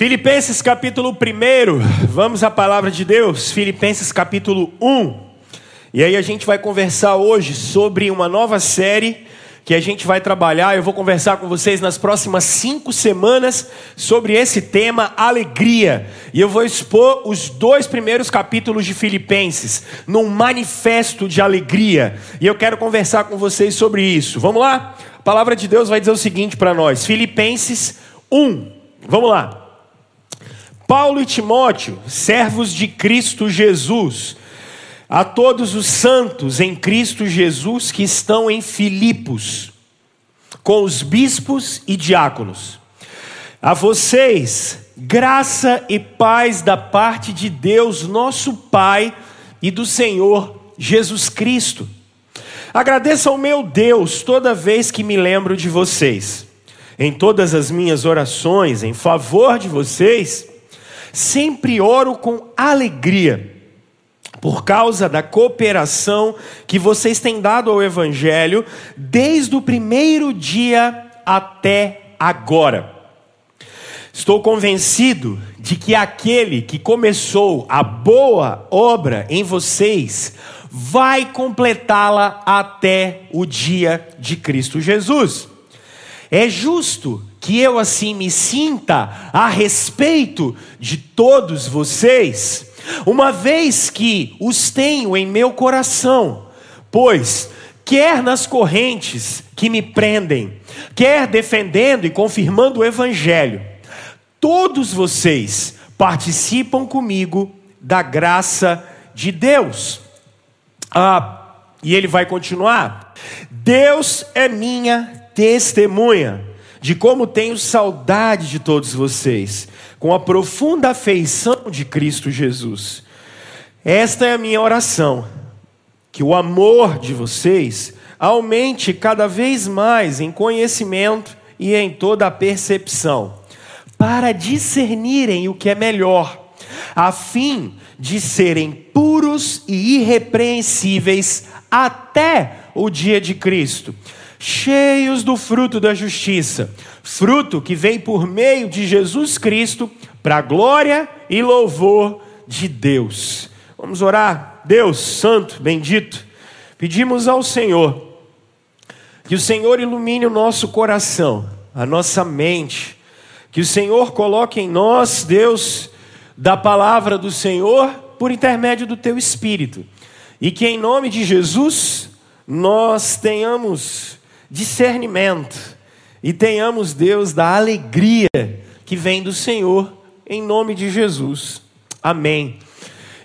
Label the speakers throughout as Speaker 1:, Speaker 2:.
Speaker 1: Filipenses capítulo 1, vamos à palavra de Deus, Filipenses capítulo 1. E aí a gente vai conversar hoje sobre uma nova série que a gente vai trabalhar. Eu vou conversar com vocês nas próximas cinco semanas sobre esse tema, alegria. E eu vou expor os dois primeiros capítulos de Filipenses, num manifesto de alegria. E eu quero conversar com vocês sobre isso. Vamos lá? A palavra de Deus vai dizer o seguinte para nós: Filipenses 1. Vamos lá. Paulo e Timóteo, servos de Cristo Jesus, a todos os santos em Cristo Jesus que estão em Filipos, com os bispos e diáconos. A vocês, graça e paz da parte de Deus, nosso Pai, e do Senhor Jesus Cristo. Agradeço ao meu Deus toda vez que me lembro de vocês. Em todas as minhas orações em favor de vocês, Sempre oro com alegria, por causa da cooperação que vocês têm dado ao Evangelho, desde o primeiro dia até agora. Estou convencido de que aquele que começou a boa obra em vocês vai completá-la até o dia de Cristo Jesus. É justo que eu assim me sinta a respeito de todos vocês, uma vez que os tenho em meu coração, pois quer nas correntes que me prendem, quer defendendo e confirmando o evangelho, todos vocês participam comigo da graça de Deus. Ah, e ele vai continuar: Deus é minha testemunha de como tenho saudade de todos vocês, com a profunda afeição de Cristo Jesus. Esta é a minha oração, que o amor de vocês aumente cada vez mais em conhecimento e em toda a percepção, para discernirem o que é melhor, a fim de serem puros e irrepreensíveis até o dia de Cristo cheios do fruto da justiça, fruto que vem por meio de Jesus Cristo, para a glória e louvor de Deus. Vamos orar? Deus Santo, bendito, pedimos ao Senhor que o Senhor ilumine o nosso coração, a nossa mente, que o Senhor coloque em nós, Deus, da palavra do Senhor por intermédio do teu Espírito, e que em nome de Jesus nós tenhamos discernimento e tenhamos, Deus, da alegria que vem do Senhor, em nome de Jesus. Amém.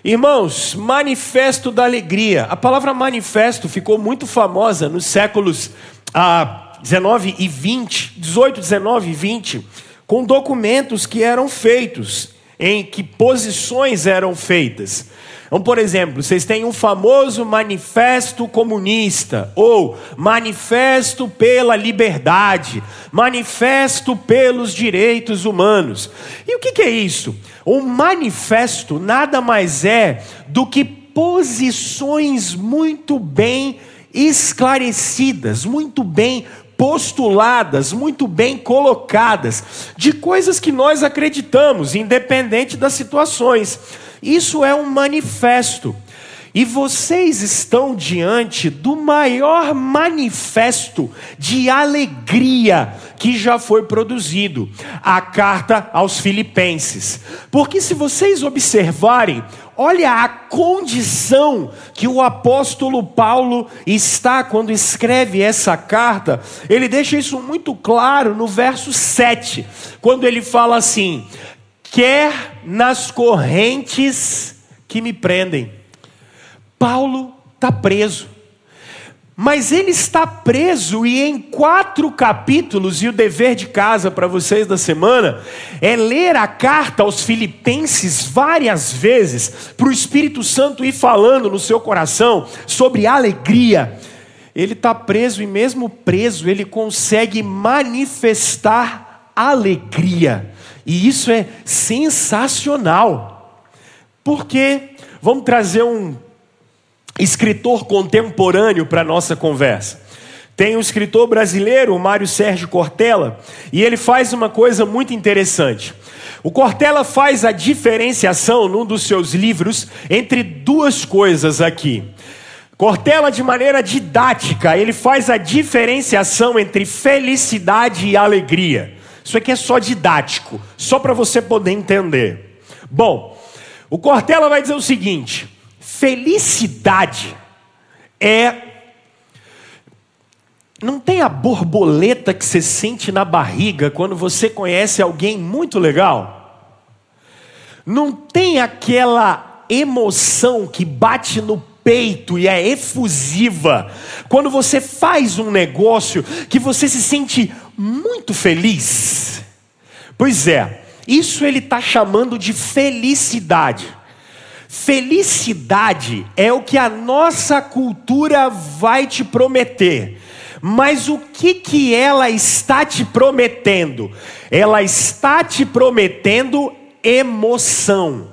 Speaker 1: Irmãos, manifesto da alegria. A palavra manifesto ficou muito famosa nos séculos ah, 19 e 20, 18, 19 e 20, com documentos que eram feitos, em que posições eram feitas. Então, por exemplo, vocês têm um famoso manifesto comunista, ou manifesto pela liberdade, manifesto pelos direitos humanos. E o que, é isso? Um manifesto nada mais é do que posições muito bem esclarecidas, muito bem postuladas, muito bem colocadas, de coisas que nós acreditamos, independente das situações. Isso é um manifesto. E vocês estão diante do maior manifesto de alegria que já foi produzido a carta aos Filipenses. Porque se vocês observarem, olha a condição que o apóstolo Paulo está quando escreve essa carta. Ele deixa isso muito claro no verso 7, quando ele fala assim: quer nas correntes que me prendem. Paulo está preso. Mas ele está preso e em quatro capítulos, e o dever de casa para vocês da semana é ler a carta aos Filipenses várias vezes, para o Espírito Santo ir falando no seu coração sobre alegria. Ele está preso e, mesmo preso, ele consegue manifestar alegria. E isso é sensacional. Porque, vamos trazer um escritor contemporâneo para nossa conversa. Tem um escritor brasileiro, o Mário Sérgio Cortella, e ele faz uma coisa muito interessante. O Cortella faz a diferenciação num dos seus livros entre duas coisas aqui. Cortella, de maneira didática, ele faz a diferenciação entre felicidade e alegria. Isso aqui é só didático, só para você poder entender. Bom, o Cortella vai dizer o seguinte: felicidade é. Não tem a borboleta que você sente na barriga quando você conhece alguém muito legal? Não tem aquela emoção que bate no peito e é efusiva. Quando você faz um negócio que você se sente muito feliz. Pois é, isso ele está chamando de felicidade. Felicidade é o que a nossa cultura vai te prometer. Mas o que que ela está te prometendo? Ela está te prometendo emoção.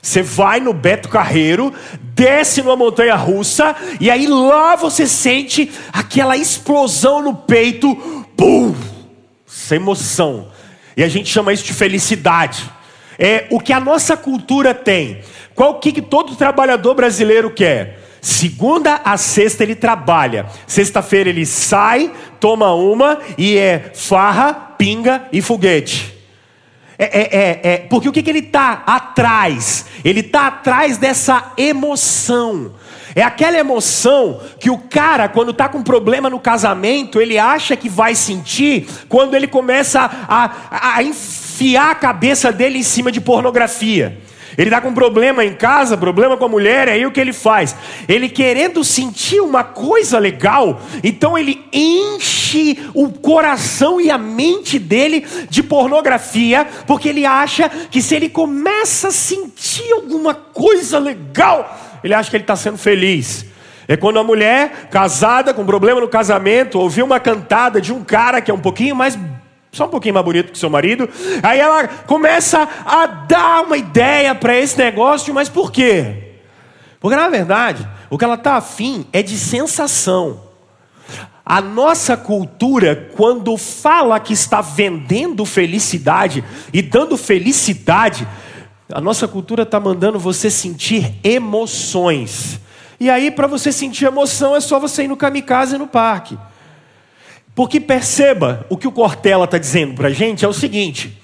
Speaker 1: Você vai no Beto Carreiro, desce numa montanha russa, e aí lá você sente aquela explosão no peito, pum! Essa emoção. E a gente chama isso de felicidade. É o que a nossa cultura tem. Qual que, que todo trabalhador brasileiro quer? Segunda a sexta ele trabalha. Sexta-feira ele sai, toma uma e é farra, pinga e foguete. É, é, é, é, porque o que, que ele está atrás? Ele está atrás dessa emoção. É aquela emoção que o cara, quando está com problema no casamento, ele acha que vai sentir quando ele começa a, a, a enfiar a cabeça dele em cima de pornografia. Ele está com problema em casa, problema com a mulher, aí o que ele faz? Ele querendo sentir uma coisa legal, então ele enche o coração e a mente dele de pornografia, porque ele acha que se ele começa a sentir alguma coisa legal, ele acha que ele está sendo feliz. É quando a mulher casada, com problema no casamento, ouviu uma cantada de um cara que é um pouquinho mais só um pouquinho mais bonito que seu marido. Aí ela começa a dar uma ideia para esse negócio, mas por quê? Porque na verdade, o que ela está afim é de sensação. A nossa cultura, quando fala que está vendendo felicidade e dando felicidade, a nossa cultura está mandando você sentir emoções. E aí, para você sentir emoção, é só você ir no kamikaze no parque. Porque perceba, o que o Cortella está dizendo para a gente é o seguinte: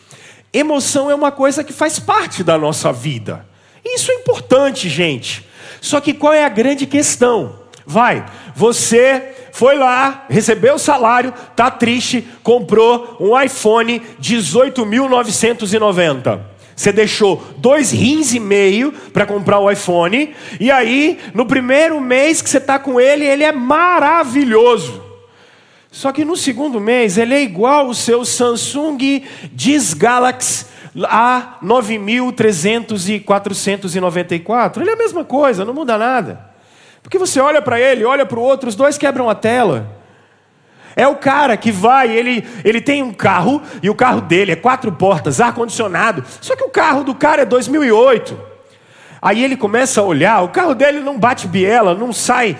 Speaker 1: emoção é uma coisa que faz parte da nossa vida. Isso é importante, gente. Só que qual é a grande questão? Vai, você foi lá, recebeu o salário, tá triste, comprou um iPhone 18.990. Você deixou dois rins e meio para comprar o iPhone, e aí, no primeiro mês que você está com ele, ele é maravilhoso. Só que no segundo mês ele é igual o seu Samsung Diz Galaxy A 9300 e 494. Ele é a mesma coisa, não muda nada. Porque você olha para ele, olha para o outro, os dois quebram a tela. É o cara que vai, ele, ele tem um carro, e o carro dele é quatro portas, ar-condicionado. Só que o carro do cara é 2008. Aí ele começa a olhar, o carro dele não bate biela, não sai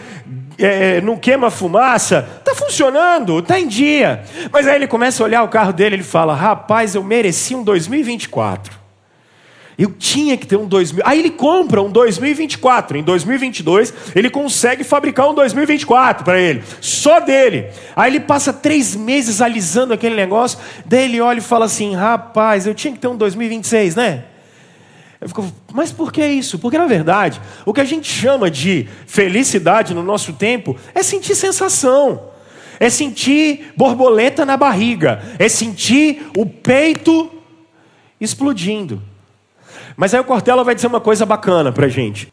Speaker 1: é, não queima fumaça, está funcionando, está em dia. Mas aí ele começa a olhar o carro dele e ele fala: Rapaz, eu mereci um 2024. Eu tinha que ter um 2000. Aí ele compra um 2024. Em 2022, ele consegue fabricar um 2024 para ele, só dele. Aí ele passa três meses alisando aquele negócio. Daí ele olha e fala assim: Rapaz, eu tinha que ter um 2026, né? Eu fico, mas por que isso? Porque na verdade, o que a gente chama de felicidade no nosso tempo é sentir sensação, é sentir borboleta na barriga, é sentir o peito explodindo. Mas aí o Cortella vai dizer uma coisa bacana para a gente.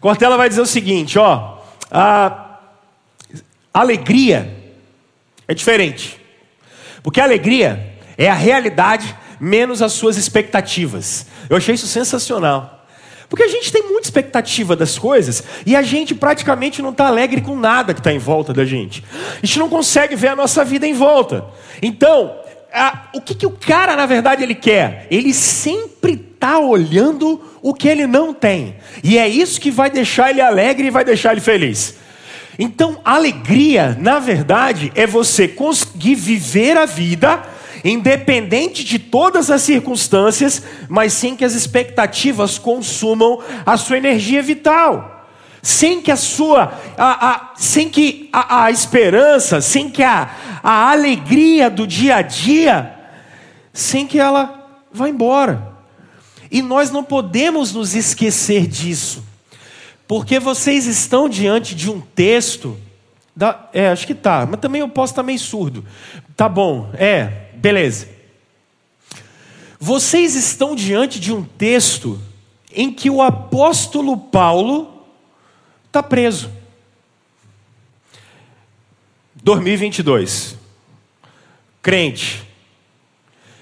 Speaker 1: Cortella vai dizer o seguinte: ó, a alegria é diferente, porque a alegria é a realidade menos as suas expectativas. Eu achei isso sensacional. Porque a gente tem muita expectativa das coisas e a gente praticamente não está alegre com nada que está em volta da gente. A gente não consegue ver a nossa vida em volta. Então, a, o que, que o cara, na verdade, ele quer? Ele sempre está olhando o que ele não tem. E é isso que vai deixar ele alegre e vai deixar ele feliz. Então, alegria, na verdade, é você conseguir viver a vida independente de todas as circunstâncias, mas sem que as expectativas consumam a sua energia vital. Sem que a sua, a, a, sem que a, a, esperança, sem que a, a alegria do dia a dia, sem que ela vá embora. E nós não podemos nos esquecer disso, porque vocês estão diante de um texto, da, é, acho que tá, mas também eu posso estar meio surdo. Tá bom, é, Beleza. Vocês estão diante de um texto em que o apóstolo Paulo está preso. 2022. Crente,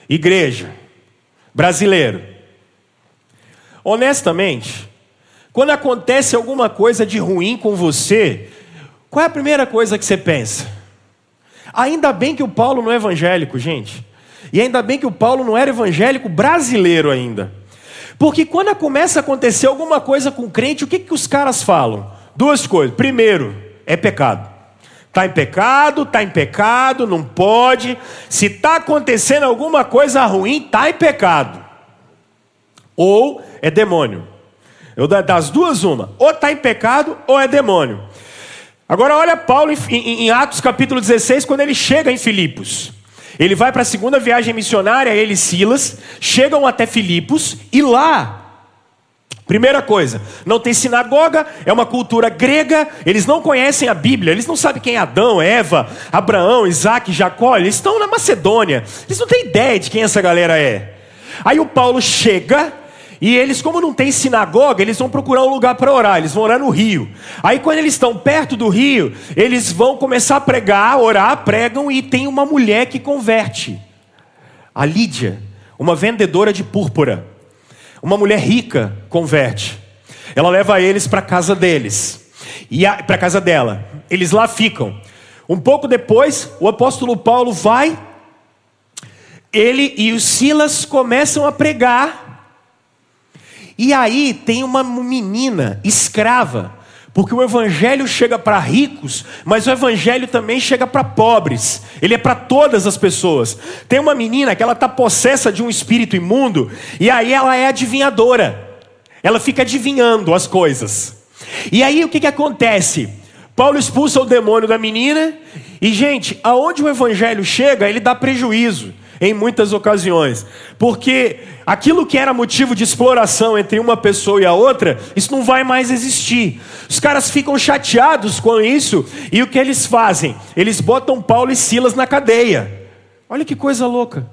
Speaker 1: igreja, brasileiro. Honestamente, quando acontece alguma coisa de ruim com você, qual é a primeira coisa que você pensa? Ainda bem que o Paulo não é evangélico, gente. E ainda bem que o Paulo não era evangélico brasileiro ainda. Porque quando começa a acontecer alguma coisa com o crente, o que, que os caras falam? Duas coisas. Primeiro, é pecado. Está em pecado, está em pecado, não pode. Se está acontecendo alguma coisa ruim, está em pecado. Ou é demônio. Eu das duas, uma. Ou está em pecado, ou é demônio. Agora olha Paulo em, Atos capítulo 16, quando ele chega em Filipos. Ele vai para a segunda viagem missionária, ele e Silas, chegam até Filipos e lá, primeira coisa, não tem sinagoga, é uma cultura grega, eles não conhecem a Bíblia, eles não sabem quem é Adão, Eva, Abraão, Isaac, Jacó, eles estão na Macedônia, eles não têm ideia de quem essa galera é. Aí o Paulo chega e eles, como não tem sinagoga, eles vão procurar um lugar para orar, eles vão orar no rio. Aí, quando eles estão perto do rio, eles vão começar a pregar, orar, pregam, e tem uma mulher que converte. A Lídia, uma vendedora de púrpura. Uma mulher rica converte. Ela leva eles para casa deles. E para casa dela. Eles lá ficam. Um pouco depois, o apóstolo Paulo vai, ele e os Silas começam a pregar e aí tem uma menina escrava, porque o evangelho chega para ricos, mas o evangelho também chega para pobres. Ele é para todas as pessoas. Tem uma menina que ela está possessa de um espírito imundo e aí ela é adivinhadora. Ela fica adivinhando as coisas. E aí o que, que acontece? Paulo expulsa o demônio da menina e gente, aonde o evangelho chega, ele dá prejuízo em muitas ocasiões, porque aquilo que era motivo de exploração entre uma pessoa e a outra, isso não vai mais existir. Os caras ficam chateados com isso e o que eles fazem? Eles botam Paulo e Silas na cadeia. Olha que coisa louca.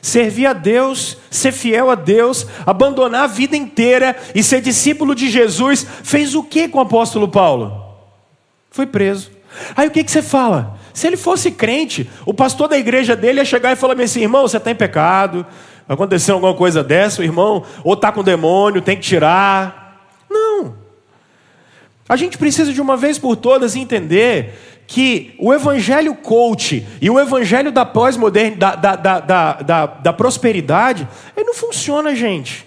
Speaker 1: Servir a Deus, ser fiel a Deus, abandonar a vida inteira e ser discípulo de Jesus, fez o que com o apóstolo Paulo? Foi preso. Aí o que, que você fala? Se ele fosse crente, o pastor da igreja dele ia chegar e falar assim: irmão, você está em pecado, aconteceu alguma coisa dessa, o irmão, ou está com demônio, tem que tirar. Não. A gente precisa de uma vez por todas entender que o evangelho coach e o evangelho da pós-moderna, da, da, da, da, da prosperidade, ele não funciona, gente.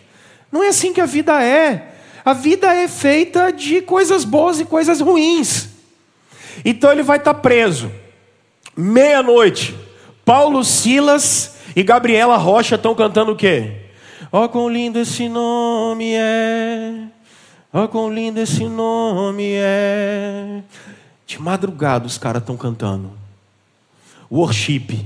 Speaker 1: Não é assim que a vida é. A vida é feita de coisas boas e coisas ruins. Então ele vai estar tá preso. Meia-noite, Paulo Silas e Gabriela Rocha estão cantando o quê? Ó oh, quão lindo esse nome é. Ó oh, quão lindo esse nome é. De madrugada os caras estão cantando. Worship.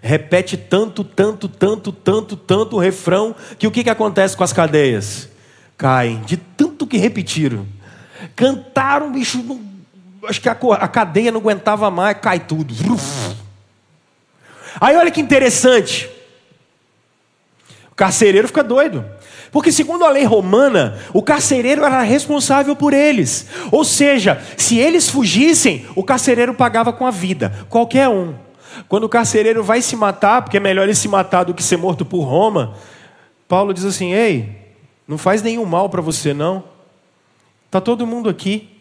Speaker 1: Repete tanto, tanto, tanto, tanto, tanto o refrão que o que, que acontece com as cadeias? Caem, de tanto que repetiram. Cantaram, bicho, não acho que a, a cadeia não aguentava mais, cai tudo. Aí olha que interessante. O carcereiro fica doido. Porque, segundo a lei romana, o carcereiro era responsável por eles. Ou seja, se eles fugissem, o carcereiro pagava com a vida, qualquer um. Quando o carcereiro vai se matar, porque é melhor ele se matar do que ser morto por Roma, Paulo diz assim: Ei, não faz nenhum mal para você, não. Está todo mundo aqui.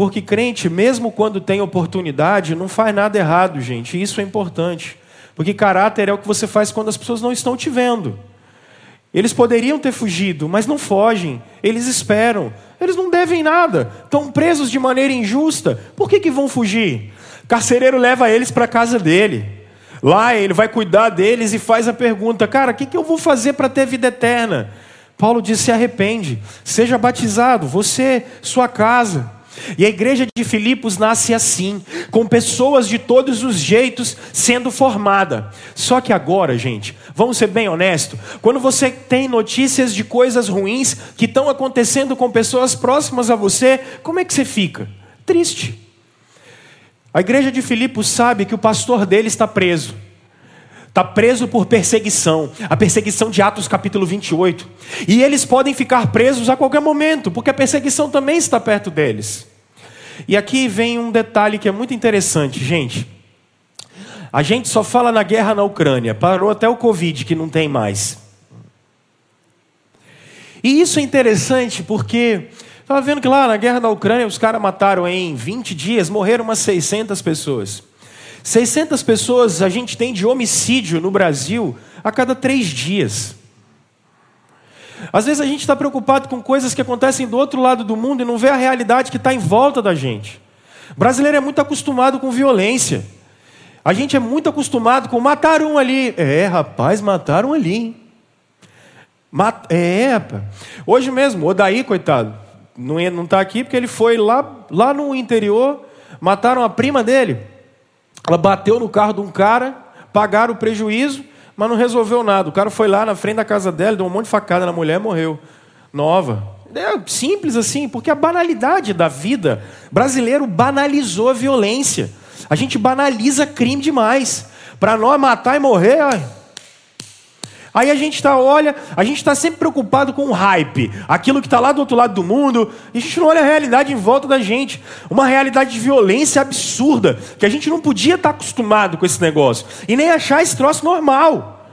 Speaker 1: Porque crente, mesmo quando tem oportunidade, não faz nada errado, gente. Isso é importante. Porque caráter é o que você faz quando as pessoas não estão te vendo. Eles poderiam ter fugido, mas não fogem. Eles esperam. Eles não devem nada. Estão presos de maneira injusta. Por que, que vão fugir? Carcereiro leva eles para casa dele. Lá ele vai cuidar deles e faz a pergunta: Cara, o que, que eu vou fazer para ter vida eterna? Paulo diz: Se arrepende, seja batizado, você, sua casa. E a igreja de Filipos nasce assim, com pessoas de todos os jeitos sendo formada. Só que agora, gente, vamos ser bem honestos, quando você tem notícias de coisas ruins que estão acontecendo com pessoas próximas a você, como é que você fica? Triste. A igreja de Filipos sabe que o pastor dele está preso. Está preso por perseguição, a perseguição de Atos capítulo 28. E eles podem ficar presos a qualquer momento, porque a perseguição também está perto deles. E aqui vem um detalhe que é muito interessante, gente. A gente só fala na guerra na Ucrânia, parou até o Covid, que não tem mais. E isso é interessante porque estava vendo que lá na guerra na Ucrânia os caras mataram em 20 dias, morreram umas 600 pessoas. 600 pessoas a gente tem de homicídio no Brasil a cada três dias. Às vezes a gente está preocupado com coisas que acontecem do outro lado do mundo e não vê a realidade que está em volta da gente. O brasileiro é muito acostumado com violência. A gente é muito acostumado com matar um ali. É, rapaz, mataram ali. Hein? Mat... É, rapaz. Hoje mesmo, o Daí, coitado, não está aqui porque ele foi lá, lá no interior, mataram a prima dele. Ela bateu no carro de um cara, pagaram o prejuízo, mas não resolveu nada. O cara foi lá na frente da casa dela, deu um monte de facada na mulher e morreu. Nova. É simples assim, porque a banalidade da vida. brasileiro banalizou a violência. A gente banaliza crime demais. Para nós matar e morrer, Aí a gente está, olha, a gente está sempre preocupado com o hype, aquilo que está lá do outro lado do mundo, e a gente não olha a realidade em volta da gente. Uma realidade de violência absurda, que a gente não podia estar tá acostumado com esse negócio, e nem achar esse troço normal.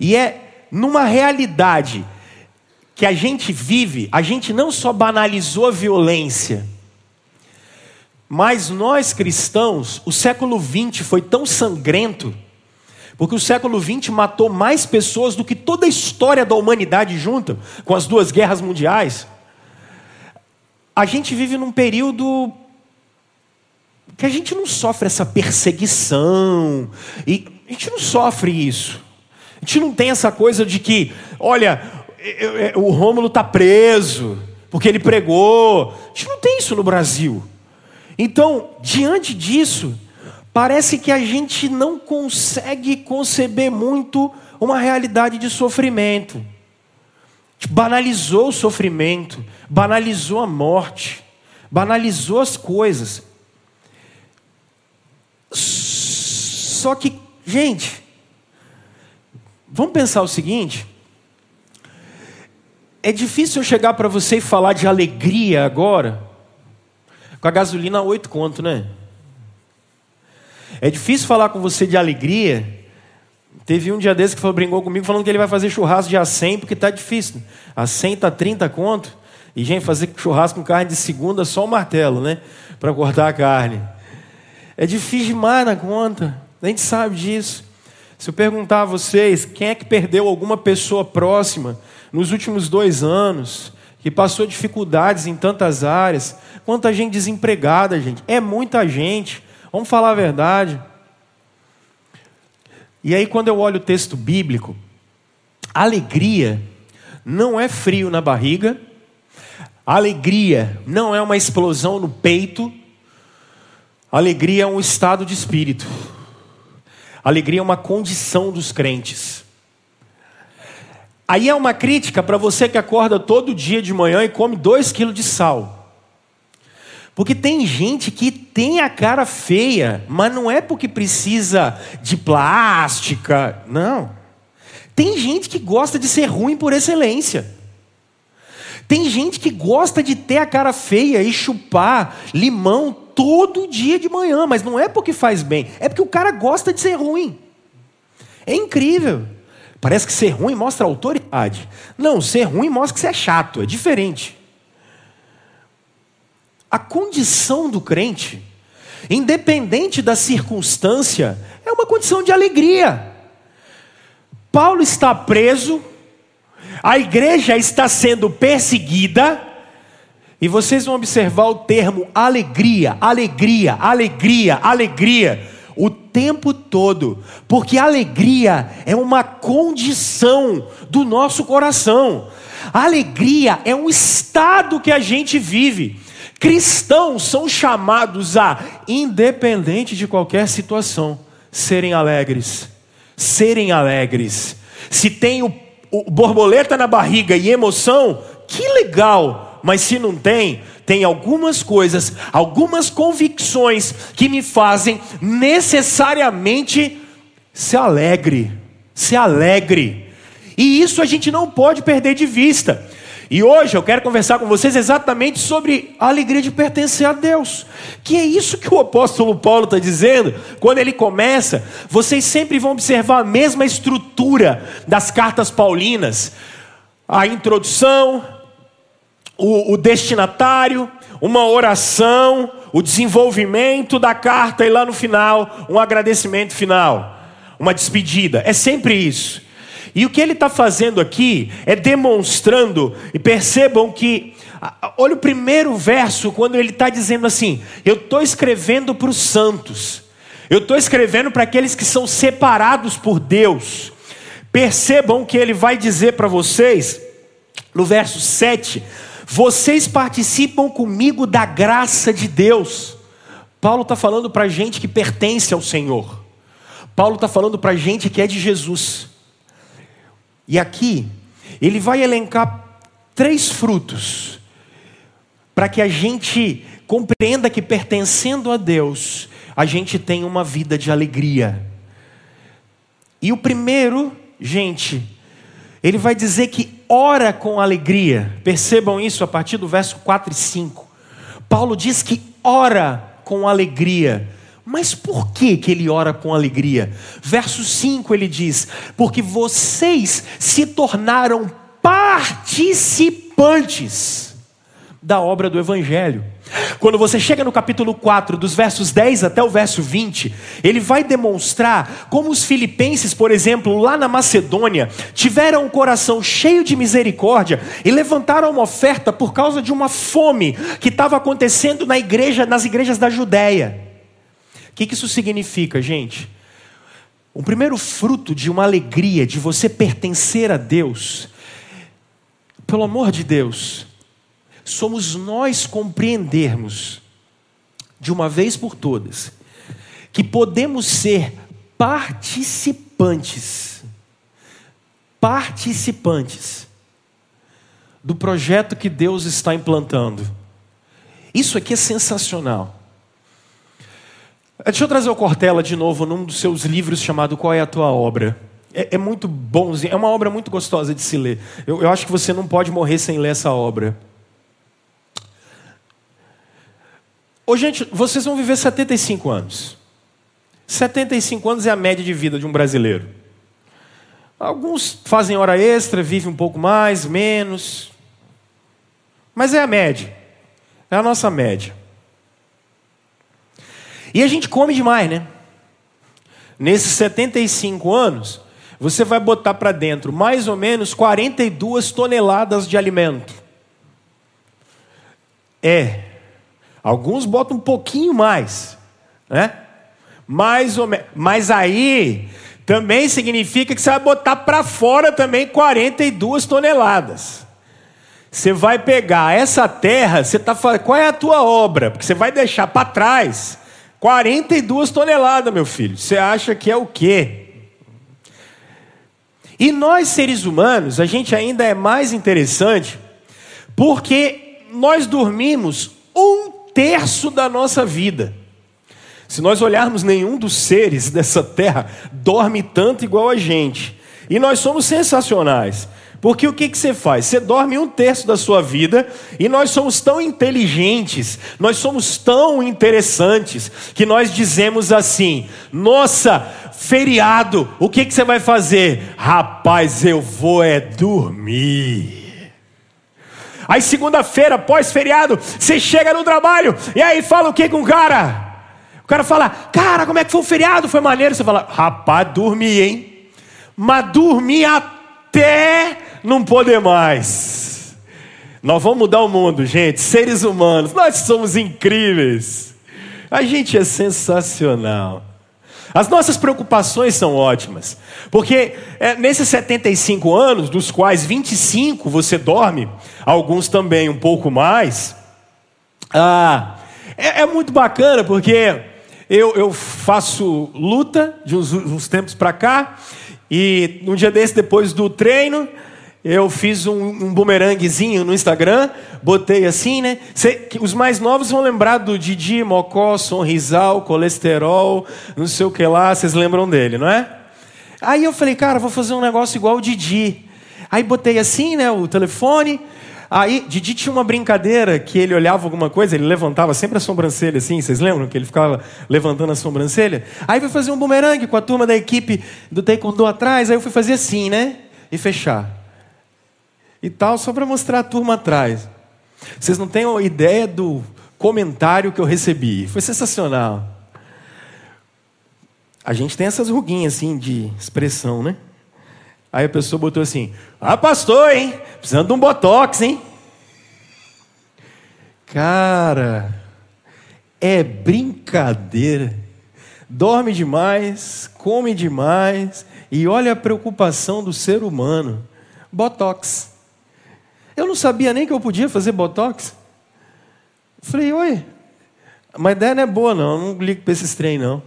Speaker 1: E é numa realidade que a gente vive, a gente não só banalizou a violência, mas nós cristãos, o século XX foi tão sangrento porque o século XX matou mais pessoas do que toda a história da humanidade junta, com as duas guerras mundiais. A gente vive num período que a gente não sofre essa perseguição, e a gente não sofre isso. A gente não tem essa coisa de que, olha, o Rômulo está preso, porque ele pregou. A gente não tem isso no Brasil. Então, diante disso, Parece que a gente não consegue conceber muito uma realidade de sofrimento. Banalizou o sofrimento, banalizou a morte, banalizou as coisas. Só que, gente, vamos pensar o seguinte: é difícil eu chegar para você e falar de alegria agora, com a gasolina a oito conto, né? É difícil falar com você de alegria. Teve um dia desse que falou, brincou comigo falando que ele vai fazer churrasco de A100 porque está difícil. A 100 está 30 conto. E, gente, fazer churrasco com carne de segunda só o martelo, né? Para cortar a carne. É difícil demais na conta. A gente sabe disso. Se eu perguntar a vocês, quem é que perdeu alguma pessoa próxima nos últimos dois anos, que passou dificuldades em tantas áreas, quanta gente desempregada, gente? É muita gente. Vamos falar a verdade. E aí, quando eu olho o texto bíblico, alegria não é frio na barriga, alegria não é uma explosão no peito, alegria é um estado de espírito, alegria é uma condição dos crentes. Aí é uma crítica para você que acorda todo dia de manhã e come dois quilos de sal. Porque tem gente que tem a cara feia, mas não é porque precisa de plástica, não. Tem gente que gosta de ser ruim por excelência. Tem gente que gosta de ter a cara feia e chupar limão todo dia de manhã, mas não é porque faz bem, é porque o cara gosta de ser ruim. É incrível. Parece que ser ruim mostra autoridade. Não, ser ruim mostra que você é chato, é diferente. A condição do crente, independente da circunstância, é uma condição de alegria. Paulo está preso, A igreja está sendo perseguida, e vocês vão observar o termo alegria, alegria, alegria, alegria, o tempo todo, porque alegria é uma condição do nosso coração. Alegria é um estado que a gente vive. Cristãos são chamados a, independente de qualquer situação, serem alegres. Serem alegres. Se tem o, o borboleta na barriga e emoção, que legal. Mas se não tem, tem algumas coisas, algumas convicções que me fazem necessariamente se alegre. Se alegre. E isso a gente não pode perder de vista. E hoje eu quero conversar com vocês exatamente sobre a alegria de pertencer a Deus. Que é isso que o apóstolo Paulo está dizendo quando ele começa. Vocês sempre vão observar a mesma estrutura das cartas paulinas: a introdução, o, o destinatário, uma oração, o desenvolvimento da carta e lá no final, um agradecimento final, uma despedida. É sempre isso. E o que ele está fazendo aqui é demonstrando, e percebam que, olha o primeiro verso, quando ele está dizendo assim: Eu estou escrevendo para os santos, eu estou escrevendo para aqueles que são separados por Deus. Percebam que ele vai dizer para vocês, no verso 7, vocês participam comigo da graça de Deus. Paulo está falando para gente que pertence ao Senhor. Paulo está falando para gente que é de Jesus. E aqui, ele vai elencar três frutos, para que a gente compreenda que pertencendo a Deus, a gente tem uma vida de alegria. E o primeiro, gente, ele vai dizer que ora com alegria. Percebam isso a partir do verso 4 e 5. Paulo diz que ora com alegria. Mas por que, que ele ora com alegria? Verso 5 ele diz: Porque vocês se tornaram participantes da obra do Evangelho. Quando você chega no capítulo 4, dos versos 10 até o verso 20, ele vai demonstrar como os filipenses, por exemplo, lá na Macedônia, tiveram um coração cheio de misericórdia e levantaram uma oferta por causa de uma fome que estava acontecendo na igreja, nas igrejas da Judéia que, que isso significa, gente? O primeiro fruto de uma alegria, de você pertencer a Deus, pelo amor de Deus, somos nós compreendermos, de uma vez por todas, que podemos ser participantes, participantes do projeto que Deus está implantando. Isso aqui é sensacional. Deixa eu trazer o Cortella de novo num dos seus livros chamado Qual é a Tua Obra? É, é muito bonzinho, é uma obra muito gostosa de se ler. Eu, eu acho que você não pode morrer sem ler essa obra. Ô, gente, vocês vão viver 75 anos. 75 anos é a média de vida de um brasileiro. Alguns fazem hora extra, vivem um pouco mais, menos. Mas é a média. É a nossa média. E a gente come demais, né? Nesses 75 anos, você vai botar para dentro mais ou menos 42 toneladas de alimento. É. Alguns botam um pouquinho mais, né? Mais ou menos. Mas aí também significa que você vai botar para fora também 42 toneladas. Você vai pegar essa terra, você tá qual é a tua obra? Porque você vai deixar para trás 42 toneladas, meu filho. Você acha que é o quê? E nós, seres humanos, a gente ainda é mais interessante, porque nós dormimos um terço da nossa vida. Se nós olharmos, nenhum dos seres dessa terra dorme tanto igual a gente. E nós somos sensacionais. Porque o que, que você faz? Você dorme um terço da sua vida e nós somos tão inteligentes, nós somos tão interessantes, que nós dizemos assim: nossa, feriado, o que, que você vai fazer? Rapaz, eu vou é dormir. Aí segunda-feira, pós-feriado, você chega no trabalho e aí fala o que com o cara? O cara fala, cara, como é que foi o feriado? Foi maneiro. Você fala, rapaz, dormi, hein? Mas dormi até não poder mais. Nós vamos mudar o mundo, gente. Seres humanos, nós somos incríveis. A gente é sensacional. As nossas preocupações são ótimas, porque é, nesses 75 anos, dos quais 25 você dorme, alguns também um pouco mais, ah, é, é muito bacana porque eu, eu faço luta de uns, uns tempos para cá, e um dia desse, depois do treino, eu fiz um, um bumeranguezinho no Instagram, botei assim, né? Cê, os mais novos vão lembrar do Didi, Mocó, Sonrisal, Colesterol, não sei o que lá, vocês lembram dele, não é? Aí eu falei, cara, vou fazer um negócio igual o Didi. Aí botei assim, né, o telefone. Aí Didi tinha uma brincadeira que ele olhava alguma coisa, ele levantava sempre a sobrancelha assim, vocês lembram que ele ficava levantando a sobrancelha? Aí foi fazer um bumerangue com a turma da equipe do Taekwondo atrás, aí eu fui fazer assim, né? E fechar e tal, só para mostrar a turma atrás. Vocês não têm ideia do comentário que eu recebi. Foi sensacional. A gente tem essas ruguinhas assim de expressão, né? Aí a pessoa botou assim: Ah, pastor, hein? Precisando de um botox, hein? Cara, é brincadeira. Dorme demais, come demais e olha a preocupação do ser humano. Botox. Eu não sabia nem que eu podia fazer botox. Falei, oi, mas ideia não é boa, não. Eu não ligo para esses trem, não.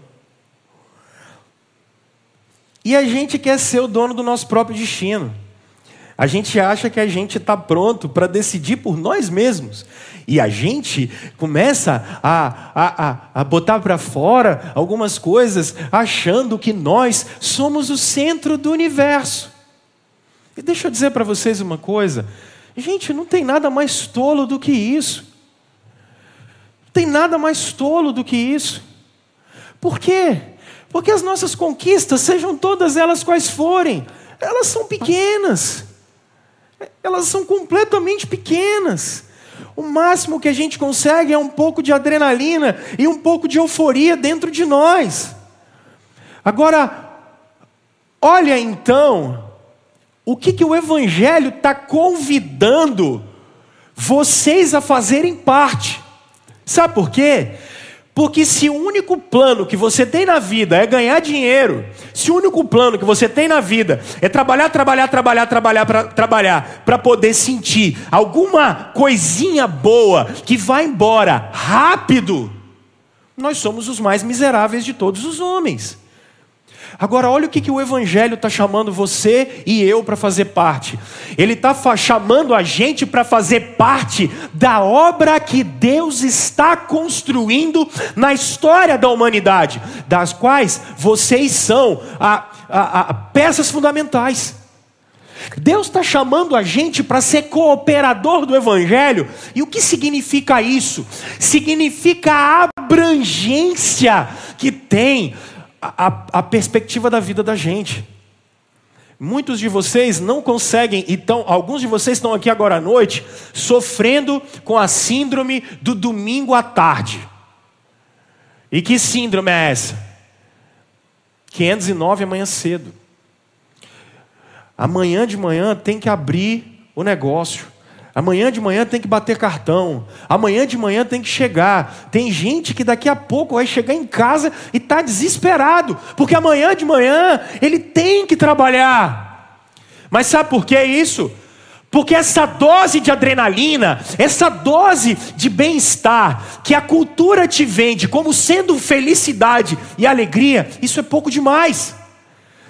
Speaker 1: E a gente quer ser o dono do nosso próprio destino. A gente acha que a gente está pronto para decidir por nós mesmos. E a gente começa a, a, a, a botar para fora algumas coisas, achando que nós somos o centro do universo. E deixa eu dizer para vocês uma coisa: Gente, não tem nada mais tolo do que isso. Não tem nada mais tolo do que isso. Por quê? Porque as nossas conquistas, sejam todas elas quais forem, elas são pequenas. Elas são completamente pequenas. O máximo que a gente consegue é um pouco de adrenalina e um pouco de euforia dentro de nós. Agora, olha então o que, que o Evangelho está convidando vocês a fazerem parte. Sabe por quê? Porque se o único plano que você tem na vida é ganhar dinheiro, se o único plano que você tem na vida é trabalhar, trabalhar, trabalhar, trabalhar, para trabalhar, para poder sentir alguma coisinha boa que vai embora rápido, nós somos os mais miseráveis de todos os homens. Agora, olha o que, que o Evangelho está chamando você e eu para fazer parte. Ele está chamando a gente para fazer parte da obra que Deus está construindo na história da humanidade, das quais vocês são a, a, a peças fundamentais. Deus está chamando a gente para ser cooperador do Evangelho, e o que significa isso? Significa a abrangência que tem a, a perspectiva da vida da gente. Muitos de vocês não conseguem, então, alguns de vocês estão aqui agora à noite sofrendo com a síndrome do domingo à tarde. E que síndrome é essa? 509 amanhã cedo. Amanhã de manhã tem que abrir o negócio. Amanhã de manhã tem que bater cartão. Amanhã de manhã tem que chegar. Tem gente que daqui a pouco vai chegar em casa e está desesperado, porque amanhã de manhã ele tem que trabalhar. Mas sabe por que isso? Porque essa dose de adrenalina, essa dose de bem-estar que a cultura te vende como sendo felicidade e alegria, isso é pouco demais.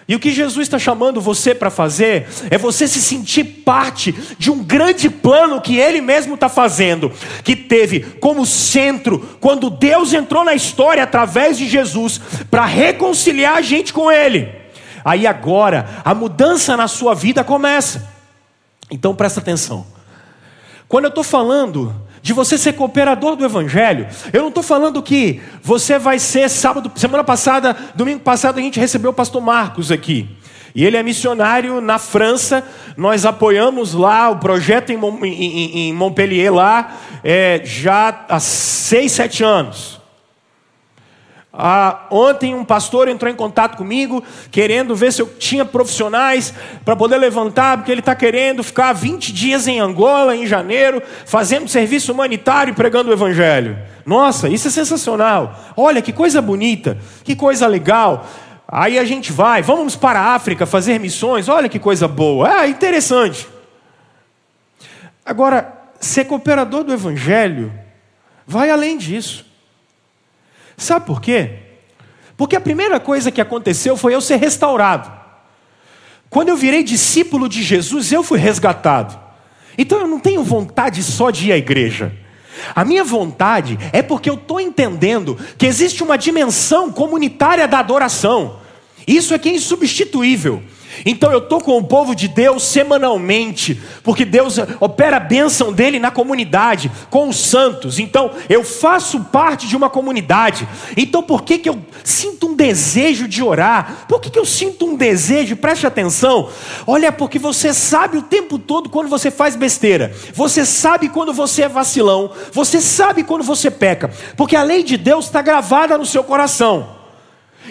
Speaker 1: E o que Jesus está chamando você para fazer é você se sentir parte de um grande plano que Ele mesmo está fazendo, que teve como centro, quando Deus entrou na história através de Jesus, para reconciliar a gente com Ele. Aí agora, a mudança na sua vida começa. Então presta atenção. Quando eu estou falando de você ser cooperador do Evangelho. Eu não estou falando que você vai ser sábado, semana passada, domingo passado, a gente recebeu o pastor Marcos aqui. E ele é missionário na França. Nós apoiamos lá o projeto em, Montpellier, lá, é, já há seis, sete anos. Ah, ontem um pastor entrou em contato comigo, querendo ver se eu tinha profissionais para poder levantar, porque ele está querendo ficar 20 dias em Angola, em janeiro, fazendo serviço humanitário e pregando o Evangelho. Nossa, isso é sensacional. Olha que coisa bonita, que coisa legal. Aí a gente vai, vamos para a África fazer missões, olha que coisa boa, é interessante. Agora, ser cooperador do Evangelho vai além disso. Sabe por quê? Porque a primeira coisa que aconteceu foi eu ser restaurado. Quando eu virei discípulo de Jesus, eu fui resgatado. Então eu não tenho vontade só de ir à igreja. A minha vontade é porque eu estou entendendo que existe uma dimensão comunitária da adoração. Isso é que é insubstituível. Então eu estou com o povo de Deus semanalmente, porque Deus opera a bênção dele na comunidade, com os santos. Então eu faço parte de uma comunidade. Então por que, que eu sinto um desejo de orar? Por que, que eu sinto um desejo? Preste atenção. Olha, porque você sabe o tempo todo quando você faz besteira, você sabe quando você é vacilão, você sabe quando você peca, porque a lei de Deus está gravada no seu coração.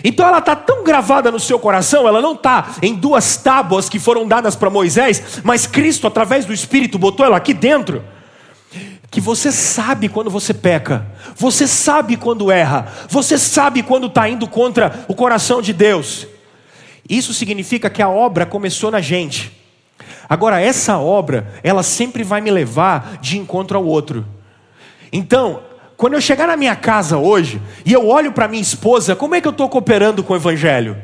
Speaker 1: Então ela está tão gravada no seu coração, ela não está em duas tábuas que foram dadas para Moisés, mas Cristo, através do Espírito, botou ela aqui dentro. Que você sabe quando você peca, você sabe quando erra, você sabe quando está indo contra o coração de Deus. Isso significa que a obra começou na gente. Agora, essa obra, ela sempre vai me levar de encontro ao outro. Então, quando eu chegar na minha casa hoje e eu olho para minha esposa, como é que eu estou cooperando com o Evangelho?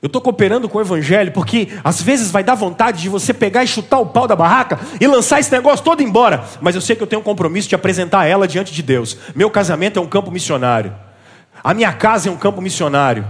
Speaker 1: Eu estou cooperando com o Evangelho porque às vezes vai dar vontade de você pegar e chutar o pau da barraca e lançar esse negócio todo embora. Mas eu sei que eu tenho um compromisso de apresentar ela diante de Deus. Meu casamento é um campo missionário. A minha casa é um campo missionário.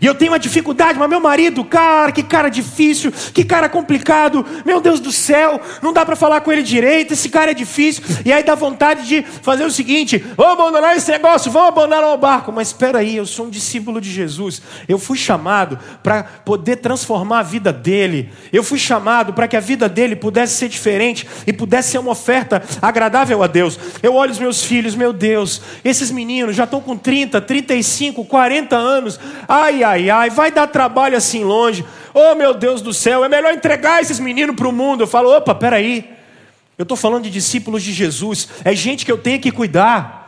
Speaker 1: E eu tenho uma dificuldade, mas meu marido, cara, que cara difícil, que cara complicado, meu Deus do céu, não dá para falar com ele direito, esse cara é difícil. E aí dá vontade de fazer o seguinte: vamos abandonar esse negócio, vamos abandonar o barco. Mas espera aí, eu sou um discípulo de Jesus. Eu fui chamado para poder transformar a vida dele. Eu fui chamado para que a vida dele pudesse ser diferente e pudesse ser uma oferta agradável a Deus. Eu olho os meus filhos, meu Deus, esses meninos já estão com 30, 35, 40 anos. Ai, ai ai, ai, vai dar trabalho assim longe. Oh, meu Deus do céu, é melhor entregar esses meninos para o mundo. Eu falo, opa, peraí. Eu estou falando de discípulos de Jesus. É gente que eu tenho que cuidar.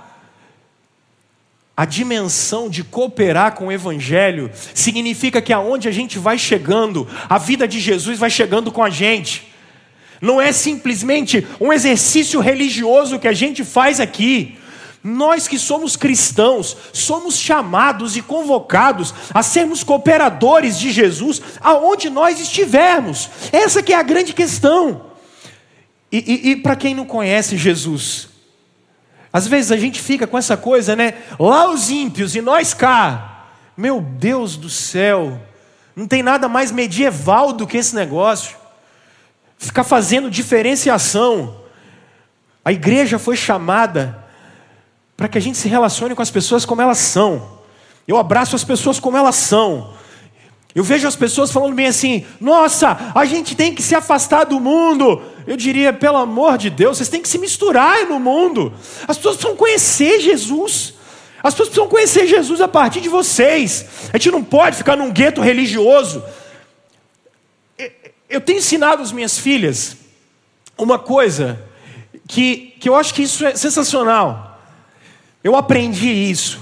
Speaker 1: A dimensão de cooperar com o Evangelho significa que aonde a gente vai chegando, a vida de Jesus vai chegando com a gente. Não é simplesmente um exercício religioso que a gente faz aqui. Nós que somos cristãos, somos chamados e convocados a sermos cooperadores de Jesus aonde nós estivermos. Essa que é a grande questão. E, e, e para quem não conhece Jesus, às vezes a gente fica com essa coisa, né? Lá os ímpios e nós cá. Meu Deus do céu, não tem nada mais medieval do que esse negócio. Ficar fazendo diferenciação. A igreja foi chamada para que a gente se relacione com as pessoas como elas são. Eu abraço as pessoas como elas são. Eu vejo as pessoas falando bem assim: nossa, a gente tem que se afastar do mundo. Eu diria, pelo amor de Deus, vocês têm que se misturar no mundo. As pessoas precisam conhecer Jesus. As pessoas precisam conhecer Jesus a partir de vocês. A gente não pode ficar num gueto religioso. Eu tenho ensinado às minhas filhas uma coisa que, que eu acho que isso é sensacional. Eu aprendi isso.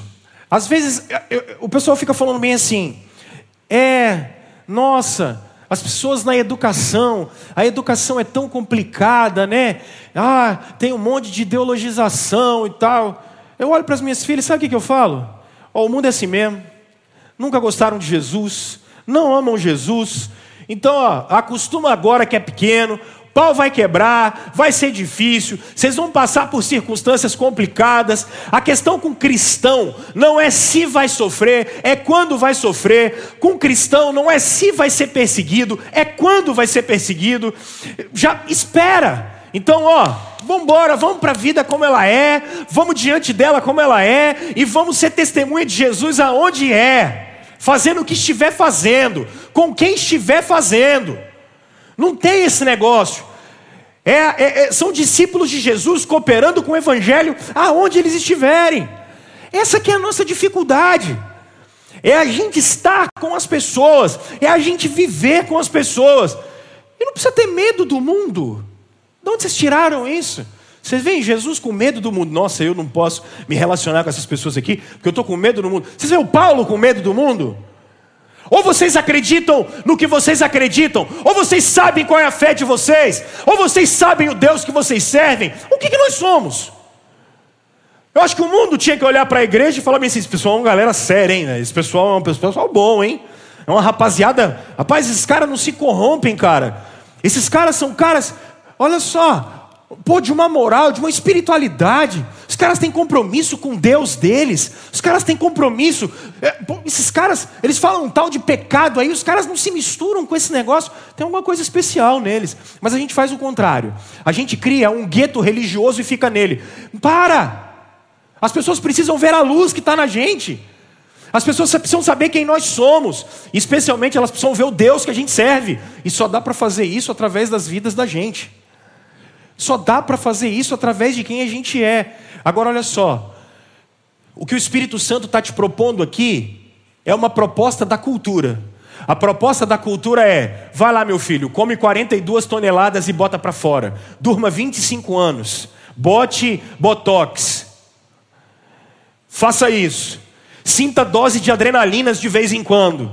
Speaker 1: Às vezes eu, o pessoal fica falando bem assim: é, nossa, as pessoas na educação, a educação é tão complicada, né? Ah, tem um monte de ideologização e tal. Eu olho para as minhas filhas, sabe o que, que eu falo? Oh, o mundo é assim mesmo. Nunca gostaram de Jesus, não amam Jesus. Então, ó, acostuma agora que é pequeno, pau vai quebrar, vai ser difícil, vocês vão passar por circunstâncias complicadas. A questão com cristão não é se vai sofrer, é quando vai sofrer. Com cristão não é se vai ser perseguido, é quando vai ser perseguido. Já espera. Então, ó, vamos embora, vamos para a vida como ela é, vamos diante dela como ela é e vamos ser testemunha de Jesus aonde é, fazendo o que estiver fazendo, com quem estiver fazendo. Não tem esse negócio. É, é, é, são discípulos de Jesus cooperando com o Evangelho aonde eles estiverem. Essa que é a nossa dificuldade. É a gente estar com as pessoas, é a gente viver com as pessoas. E não precisa ter medo do mundo. De onde vocês tiraram isso? Vocês veem Jesus com medo do mundo. Nossa, eu não posso me relacionar com essas pessoas aqui, porque eu estou com medo do mundo. Vocês veem o Paulo com medo do mundo? Ou vocês acreditam no que vocês acreditam, ou vocês sabem qual é a fé de vocês, ou vocês sabem o Deus que vocês servem. O que, que nós somos? Eu acho que o mundo tinha que olhar para a igreja e falar assim: esse pessoal é uma galera séria, hein? Esse pessoal é um pessoal bom, hein? É uma rapaziada. Rapaz, esses caras não se corrompem, cara. Esses caras são caras, olha só, pô, de uma moral, de uma espiritualidade. Caras têm compromisso com Deus deles. Os caras têm compromisso. É, esses caras, eles falam um tal de pecado aí, os caras não se misturam com esse negócio. Tem alguma coisa especial neles. Mas a gente faz o contrário. A gente cria um gueto religioso e fica nele. Para! As pessoas precisam ver a luz que está na gente. As pessoas precisam saber quem nós somos, especialmente elas precisam ver o Deus que a gente serve, e só dá para fazer isso através das vidas da gente. Só dá para fazer isso através de quem a gente é. Agora, olha só. O que o Espírito Santo está te propondo aqui é uma proposta da cultura. A proposta da cultura é: vai lá, meu filho, come 42 toneladas e bota para fora. Durma 25 anos. Bote botox. Faça isso. Sinta dose de adrenalinas de vez em quando.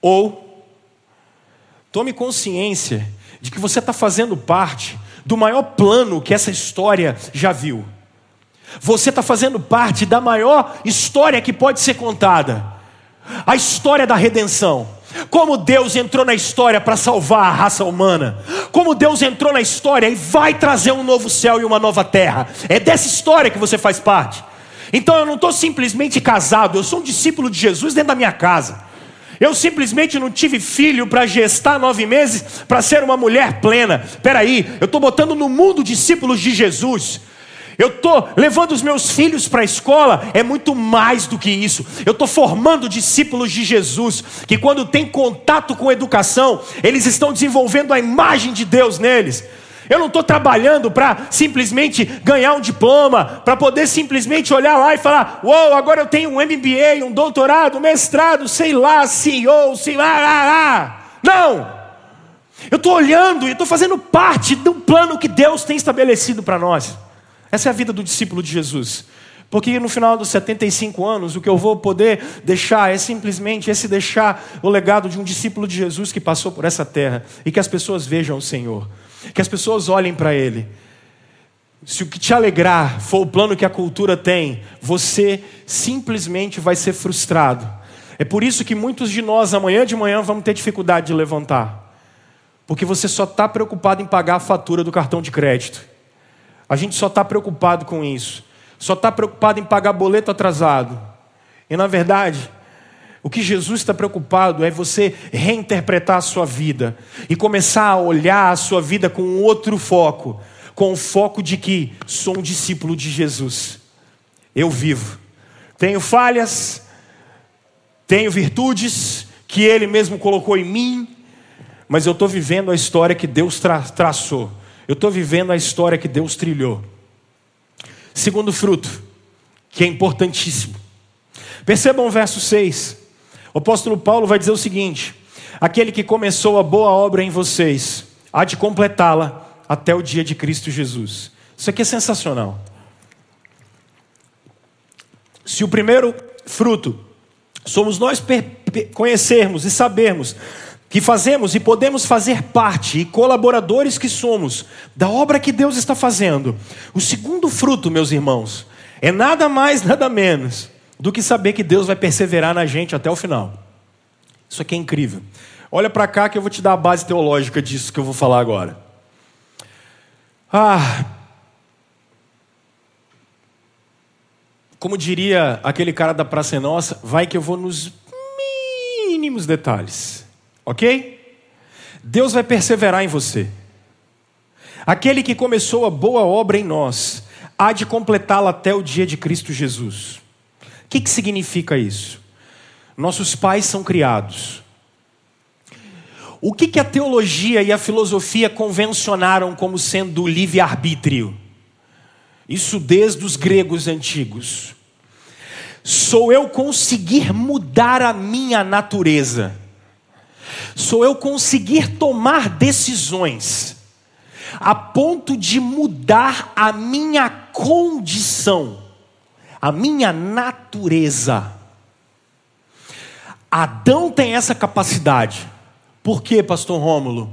Speaker 1: Ou tome consciência de que você está fazendo parte do maior plano que essa história já viu. Você está fazendo parte da maior história que pode ser contada a história da redenção. Como Deus entrou na história para salvar a raça humana. Como Deus entrou na história e vai trazer um novo céu e uma nova terra. É dessa história que você faz parte. Então eu não estou simplesmente casado, eu sou um discípulo de Jesus dentro da minha casa. Eu simplesmente não tive filho para gestar nove meses para ser uma mulher plena. Peraí, eu estou botando no mundo discípulos de Jesus. Eu estou levando os meus filhos para a escola, é muito mais do que isso. Eu estou formando discípulos de Jesus, que quando tem contato com educação, eles estão desenvolvendo a imagem de Deus neles. Eu não estou trabalhando para simplesmente ganhar um diploma, para poder simplesmente olhar lá e falar: Uou, agora eu tenho um MBA, um doutorado, um mestrado, sei lá, CEO, sei lá, lá, lá. Não! Eu estou olhando e estou fazendo parte do plano que Deus tem estabelecido para nós. Essa é a vida do discípulo de Jesus. Porque no final dos 75 anos, o que eu vou poder deixar é simplesmente esse deixar o legado de um discípulo de Jesus que passou por essa terra e que as pessoas vejam o Senhor que as pessoas olhem para Ele. Se o que te alegrar for o plano que a cultura tem, você simplesmente vai ser frustrado. É por isso que muitos de nós, amanhã de manhã, vamos ter dificuldade de levantar. Porque você só está preocupado em pagar a fatura do cartão de crédito. A gente só está preocupado com isso. Só está preocupado em pagar boleto atrasado. E na verdade, o que Jesus está preocupado é você reinterpretar a sua vida e começar a olhar a sua vida com outro foco com o foco de que sou um discípulo de Jesus. Eu vivo. Tenho falhas, tenho virtudes que Ele mesmo colocou em mim, mas eu estou vivendo a história que Deus tra traçou. Eu estou vivendo a história que Deus trilhou. Segundo fruto, que é importantíssimo. Percebam o verso 6. O apóstolo Paulo vai dizer o seguinte: aquele que começou a boa obra em vocês, há de completá-la até o dia de Cristo Jesus. Isso aqui é sensacional. Se o primeiro fruto somos nós conhecermos e sabermos que fazemos e podemos fazer parte e colaboradores que somos da obra que Deus está fazendo. O segundo fruto, meus irmãos, é nada mais, nada menos do que saber que Deus vai perseverar na gente até o final. Isso aqui é incrível. Olha para cá que eu vou te dar a base teológica disso que eu vou falar agora. Ah, como diria aquele cara da Praça é Nossa, vai que eu vou nos mínimos detalhes, ok? Deus vai perseverar em você. Aquele que começou a boa obra em nós, há de completá-la até o dia de Cristo Jesus. O que, que significa isso? Nossos pais são criados. O que, que a teologia e a filosofia convencionaram como sendo livre-arbítrio? Isso desde os gregos antigos. Sou eu conseguir mudar a minha natureza. Sou eu conseguir tomar decisões a ponto de mudar a minha condição, a minha natureza. Adão tem essa capacidade. Por quê, pastor Rômulo?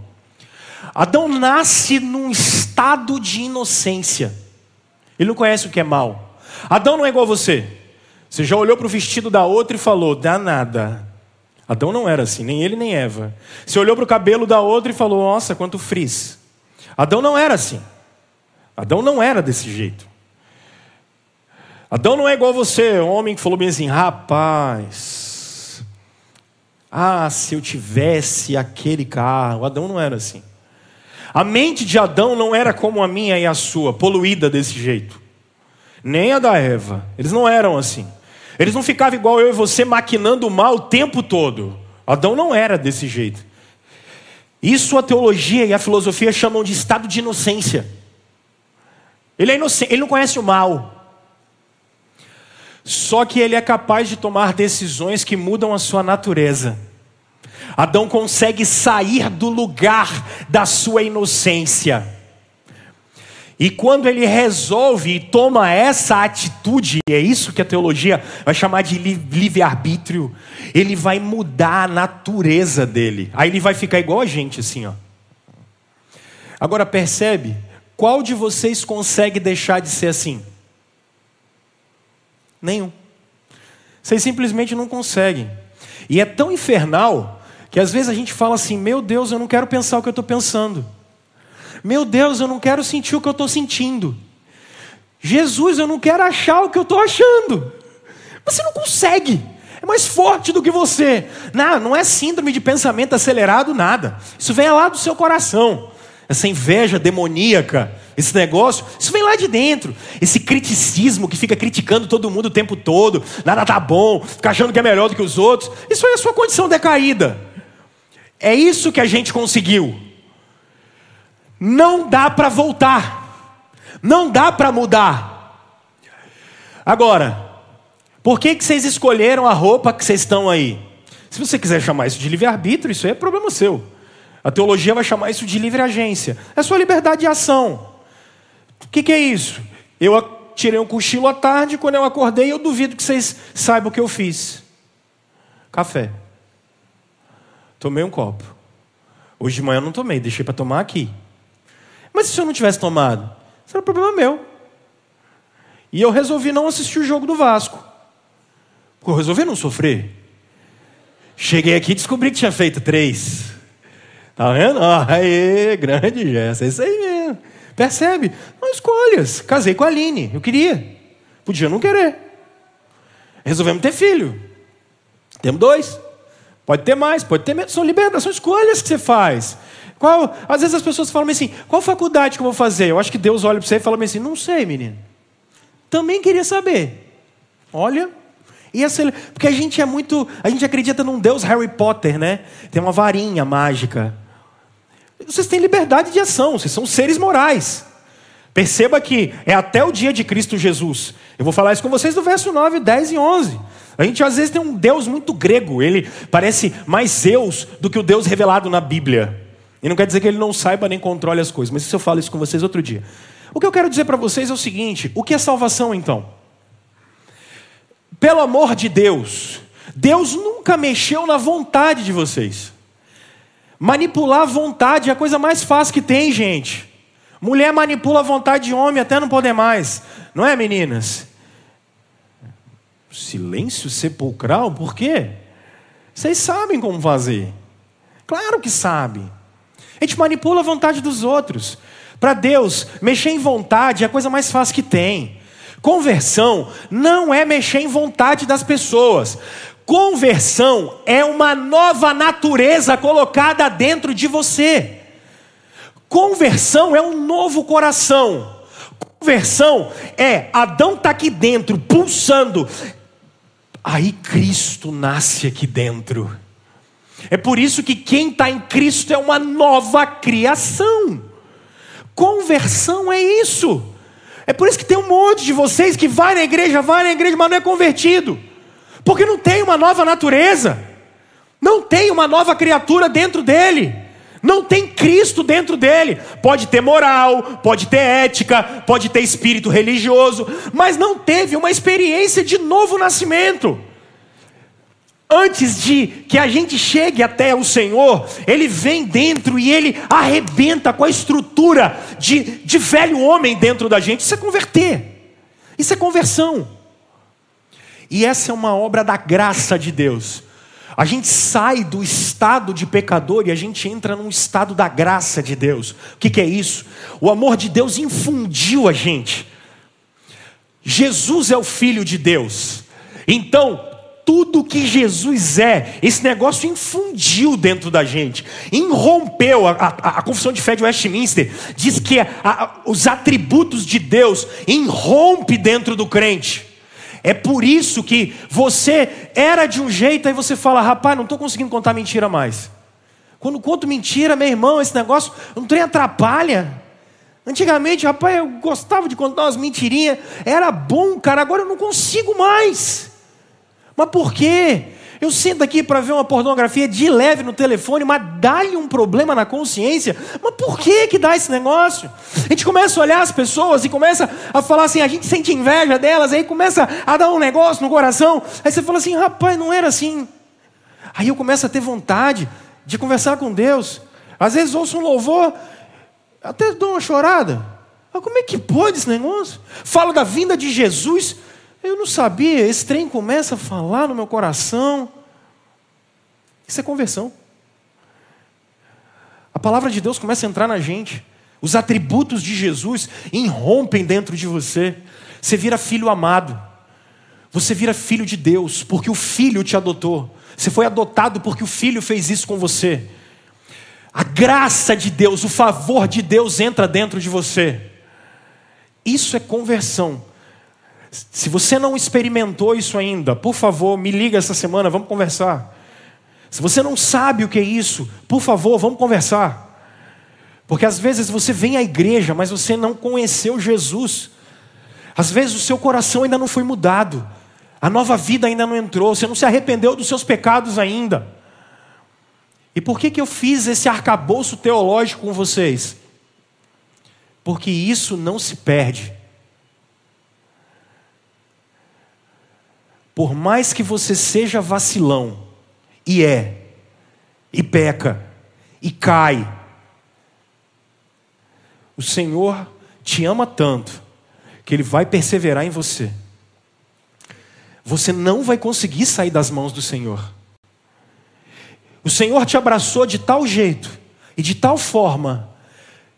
Speaker 1: Adão nasce num estado de inocência. Ele não conhece o que é mal. Adão não é igual a você. Você já olhou para o vestido da outra e falou: dá nada. Adão não era assim, nem ele nem Eva. Você olhou para o cabelo da outra e falou: nossa, quanto frizz. Adão não era assim. Adão não era desse jeito. Adão não é igual você, homem que falou bem assim: rapaz, ah, se eu tivesse aquele carro. Adão não era assim. A mente de Adão não era como a minha e a sua, poluída desse jeito. Nem a da Eva. Eles não eram assim. Eles não ficavam igual eu e você maquinando o mal o tempo todo. Adão não era desse jeito. Isso a teologia e a filosofia chamam de estado de inocência. Ele é inocente, ele não conhece o mal. Só que ele é capaz de tomar decisões que mudam a sua natureza. Adão consegue sair do lugar da sua inocência. E quando ele resolve e toma essa atitude, é isso que a teologia vai chamar de livre-arbítrio, ele vai mudar a natureza dele. Aí ele vai ficar igual a gente, assim, ó. Agora percebe? Qual de vocês consegue deixar de ser assim? Nenhum. Vocês simplesmente não conseguem. E é tão infernal que às vezes a gente fala assim: meu Deus, eu não quero pensar o que eu estou pensando. Meu Deus, eu não quero sentir o que eu estou sentindo. Jesus, eu não quero achar o que eu estou achando. Você não consegue. É mais forte do que você. Não, não é síndrome de pensamento acelerado, nada. Isso vem lá do seu coração. Essa inveja demoníaca, esse negócio, isso vem lá de dentro. Esse criticismo que fica criticando todo mundo o tempo todo, nada tá bom, fica achando que é melhor do que os outros. Isso é a sua condição decaída. É isso que a gente conseguiu. Não dá para voltar. Não dá para mudar. Agora, por que, que vocês escolheram a roupa que vocês estão aí? Se você quiser chamar isso de livre-arbítrio, isso aí é problema seu. A teologia vai chamar isso de livre agência. É sua liberdade de ação. O que, que é isso? Eu tirei um cochilo à tarde, quando eu acordei, eu duvido que vocês saibam o que eu fiz. Café. Tomei um copo. Hoje de manhã eu não tomei, deixei para tomar aqui. Mas se eu não tivesse tomado, isso era problema meu. E eu resolvi não assistir o jogo do Vasco. Porque eu resolvi não sofrer. Cheguei aqui e descobri que tinha feito três. Tá vendo? Aê, grande gesto. É isso aí mesmo. Percebe? Não escolhas. Casei com a Aline. Eu queria. Podia não querer. Resolvemos ter filho. Temos dois. Pode ter mais, pode ter menos. São liberdades, são escolhas que você faz. Qual, às vezes as pessoas falam assim: qual faculdade que eu vou fazer? Eu acho que Deus olha para você e fala assim: não sei, menino. Também queria saber. Olha. Essa, porque a gente é muito. A gente acredita num Deus Harry Potter, né? Tem uma varinha mágica. Vocês têm liberdade de ação, vocês são seres morais. Perceba que é até o dia de Cristo Jesus. Eu vou falar isso com vocês do verso 9, 10 e 11. A gente às vezes tem um Deus muito grego, ele parece mais Zeus do que o Deus revelado na Bíblia. E não quer dizer que ele não saiba nem controle as coisas, mas isso eu falo isso com vocês outro dia. O que eu quero dizer para vocês é o seguinte: o que é salvação então? Pelo amor de Deus, Deus nunca mexeu na vontade de vocês. Manipular a vontade é a coisa mais fácil que tem, gente. Mulher manipula a vontade de homem até não poder mais. Não é, meninas? Silêncio sepulcral? Por quê? Vocês sabem como fazer. Claro que sabem. A gente manipula a vontade dos outros. Para Deus, mexer em vontade é a coisa mais fácil que tem. Conversão não é mexer em vontade das pessoas. Conversão é uma nova natureza colocada dentro de você. Conversão é um novo coração. Conversão é Adão está aqui dentro, pulsando, Aí Cristo nasce aqui dentro. É por isso que quem está em Cristo é uma nova criação. Conversão é isso. É por isso que tem um monte de vocês que vai na igreja, vai na igreja, mas não é convertido. Porque não tem uma nova natureza. Não tem uma nova criatura dentro dele. Não tem Cristo dentro dele. Pode ter moral, pode ter ética, pode ter espírito religioso, mas não teve uma experiência de novo nascimento. Antes de que a gente chegue até o Senhor, Ele vem dentro e Ele arrebenta com a estrutura de, de velho homem dentro da gente. Isso é converter, isso é conversão. E essa é uma obra da graça de Deus. A gente sai do estado de pecador e a gente entra num estado da graça de Deus. O que, que é isso? O amor de Deus infundiu a gente. Jesus é o Filho de Deus. Então, tudo que Jesus é, esse negócio infundiu dentro da gente, irrompeu. A, a, a confissão de fé de Westminster diz que a, os atributos de Deus irrompe dentro do crente. É por isso que você era de um jeito, aí você fala, rapaz, não estou conseguindo contar mentira mais. Quando conto mentira, meu irmão, esse negócio não tem atrapalha. Antigamente, rapaz, eu gostava de contar umas mentirinhas, era bom, cara, agora eu não consigo mais. Mas por quê? Eu sento aqui para ver uma pornografia de leve no telefone, mas dá-lhe um problema na consciência. Mas por que que dá esse negócio? A gente começa a olhar as pessoas e começa a falar assim, a gente sente inveja delas, aí começa a dar um negócio no coração. Aí você fala assim, rapaz, não era assim. Aí eu começo a ter vontade de conversar com Deus. Às vezes ouço um louvor, até dou uma chorada. Mas como é que pode esse negócio? Falo da vinda de Jesus. Eu não sabia, esse trem começa a falar no meu coração. Isso é conversão. A palavra de Deus começa a entrar na gente. Os atributos de Jesus irrompem dentro de você. Você vira filho amado. Você vira filho de Deus, porque o filho te adotou. Você foi adotado porque o filho fez isso com você. A graça de Deus, o favor de Deus entra dentro de você. Isso é conversão. Se você não experimentou isso ainda, por favor, me liga essa semana, vamos conversar. Se você não sabe o que é isso, por favor, vamos conversar. Porque às vezes você vem à igreja, mas você não conheceu Jesus. Às vezes o seu coração ainda não foi mudado. A nova vida ainda não entrou, você não se arrependeu dos seus pecados ainda. E por que, que eu fiz esse arcabouço teológico com vocês? Porque isso não se perde. Por mais que você seja vacilão, e é, e peca, e cai, o Senhor te ama tanto que Ele vai perseverar em você. Você não vai conseguir sair das mãos do Senhor. O Senhor te abraçou de tal jeito e de tal forma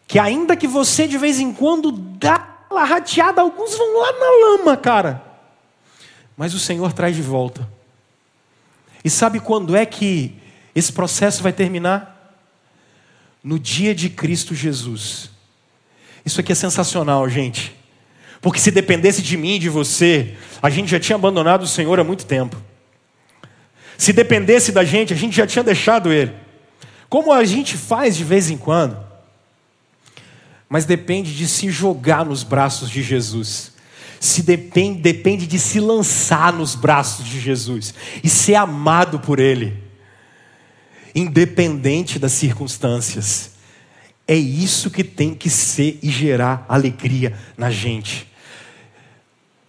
Speaker 1: que ainda que você de vez em quando dá uma rateada, alguns vão lá na lama, cara mas o Senhor traz de volta. E sabe quando é que esse processo vai terminar? No dia de Cristo Jesus. Isso aqui é sensacional, gente. Porque se dependesse de mim e de você, a gente já tinha abandonado o Senhor há muito tempo. Se dependesse da gente, a gente já tinha deixado Ele. Como a gente faz de vez em quando. Mas depende de se jogar nos braços de Jesus se depende, depende de se lançar nos braços de Jesus e ser amado por Ele, independente das circunstâncias. É isso que tem que ser e gerar alegria na gente.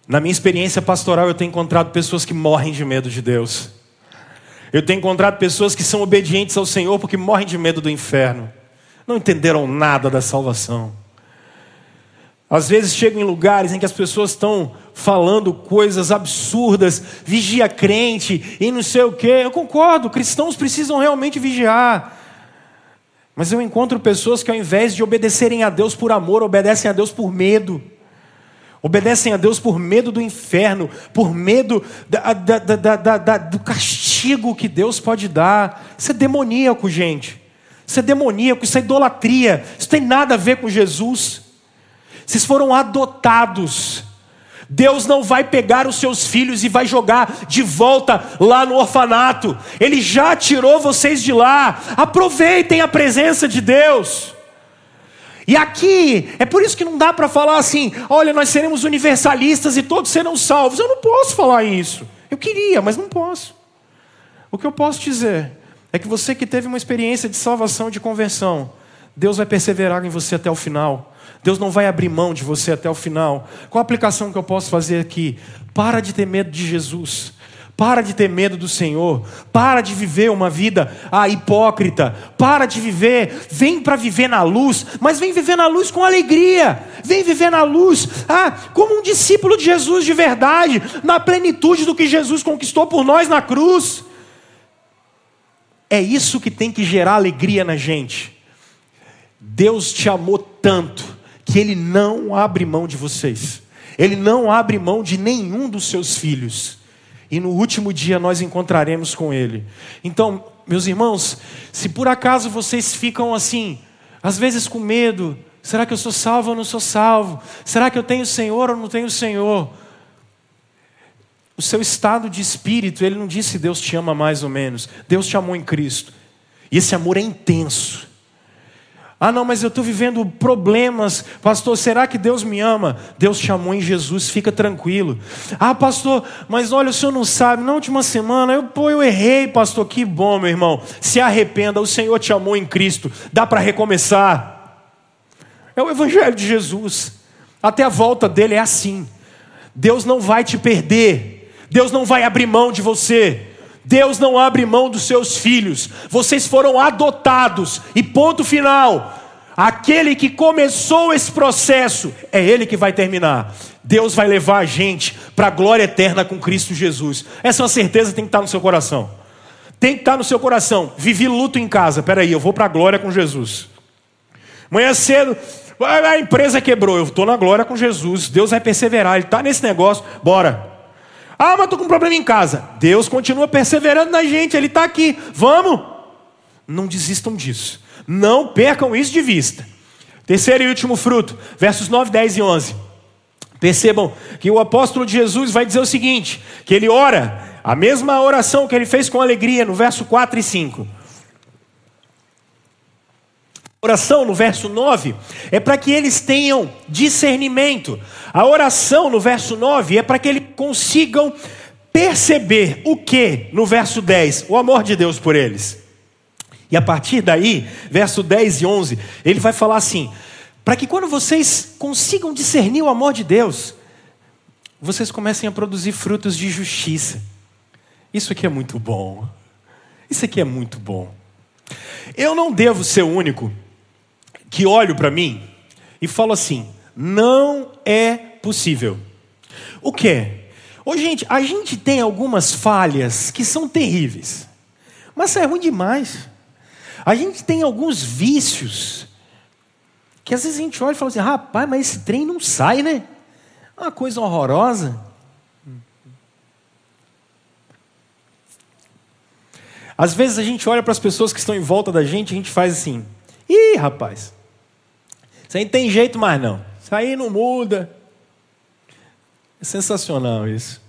Speaker 1: Na minha experiência pastoral, eu tenho encontrado pessoas que morrem de medo de Deus. Eu tenho encontrado pessoas que são obedientes ao Senhor porque morrem de medo do inferno. Não entenderam nada da salvação. Às vezes chego em lugares em que as pessoas estão falando coisas absurdas, vigia crente e não sei o quê. Eu concordo, cristãos precisam realmente vigiar. Mas eu encontro pessoas que ao invés de obedecerem a Deus por amor, obedecem a Deus por medo. Obedecem a Deus por medo do inferno, por medo da, da, da, do castigo que Deus pode dar. Isso é demoníaco, gente. Isso é demoníaco, isso é idolatria. Isso tem nada a ver com Jesus. Vocês foram adotados. Deus não vai pegar os seus filhos e vai jogar de volta lá no orfanato. Ele já tirou vocês de lá. Aproveitem a presença de Deus. E aqui, é por isso que não dá para falar assim: olha, nós seremos universalistas e todos serão salvos. Eu não posso falar isso. Eu queria, mas não posso. O que eu posso dizer é que você que teve uma experiência de salvação, de conversão, Deus vai perseverar em você até o final. Deus não vai abrir mão de você até o final. Qual a aplicação que eu posso fazer aqui? Para de ter medo de Jesus. Para de ter medo do Senhor. Para de viver uma vida ah, hipócrita. Para de viver. Vem para viver na luz, mas vem viver na luz com alegria. Vem viver na luz, ah, como um discípulo de Jesus de verdade, na plenitude do que Jesus conquistou por nós na cruz. É isso que tem que gerar alegria na gente. Deus te amou tanto que Ele não abre mão de vocês. Ele não abre mão de nenhum dos seus filhos e no último dia nós encontraremos com Ele. Então, meus irmãos, se por acaso vocês ficam assim, às vezes com medo, será que eu sou salvo ou não sou salvo? Será que eu tenho Senhor ou não tenho Senhor? O seu estado de espírito, ele não disse Deus te ama mais ou menos, Deus te amou em Cristo. E esse amor é intenso. Ah, não, mas eu estou vivendo problemas. Pastor, será que Deus me ama? Deus te amou em Jesus, fica tranquilo. Ah, pastor, mas olha, o senhor não sabe. Na última semana, eu, pô, eu errei, pastor. Que bom, meu irmão. Se arrependa, o Senhor te amou em Cristo. Dá para recomeçar. É o Evangelho de Jesus. Até a volta dele é assim. Deus não vai te perder. Deus não vai abrir mão de você. Deus não abre mão dos seus filhos. Vocês foram adotados. E ponto final. Aquele que começou esse processo é ele que vai terminar. Deus vai levar a gente para a glória eterna com Cristo Jesus. Essa é uma certeza que tem que estar no seu coração. Tem que estar no seu coração. Vivi luto em casa. Peraí, eu vou para a glória com Jesus. Manhã cedo, a empresa quebrou. Eu estou na glória com Jesus. Deus vai perseverar. Ele está nesse negócio. Bora. Ah, mas estou com um problema em casa. Deus continua perseverando na gente, Ele está aqui. Vamos? Não desistam disso. Não percam isso de vista. Terceiro e último fruto, versos 9, 10 e 11. Percebam que o apóstolo de Jesus vai dizer o seguinte: que ele ora, a mesma oração que ele fez com alegria no verso 4 e 5 oração no verso 9 é para que eles tenham discernimento. A oração no verso 9 é para que eles consigam perceber o que no verso 10? O amor de Deus por eles. E a partir daí, verso 10 e 11, ele vai falar assim: para que quando vocês consigam discernir o amor de Deus, vocês comecem a produzir frutos de justiça. Isso aqui é muito bom. Isso aqui é muito bom. Eu não devo ser o único que olho para mim e falo assim: não é possível. O que? Ô, gente, a gente tem algumas falhas que são terríveis, mas é ruim demais. A gente tem alguns vícios que às vezes a gente olha e fala assim: rapaz, mas esse trem não sai, né? É uma coisa horrorosa. Às vezes a gente olha para as pessoas que estão em volta da gente e a gente faz assim: ih, rapaz, isso aí não tem jeito mais não. Isso aí não muda. É sensacional isso.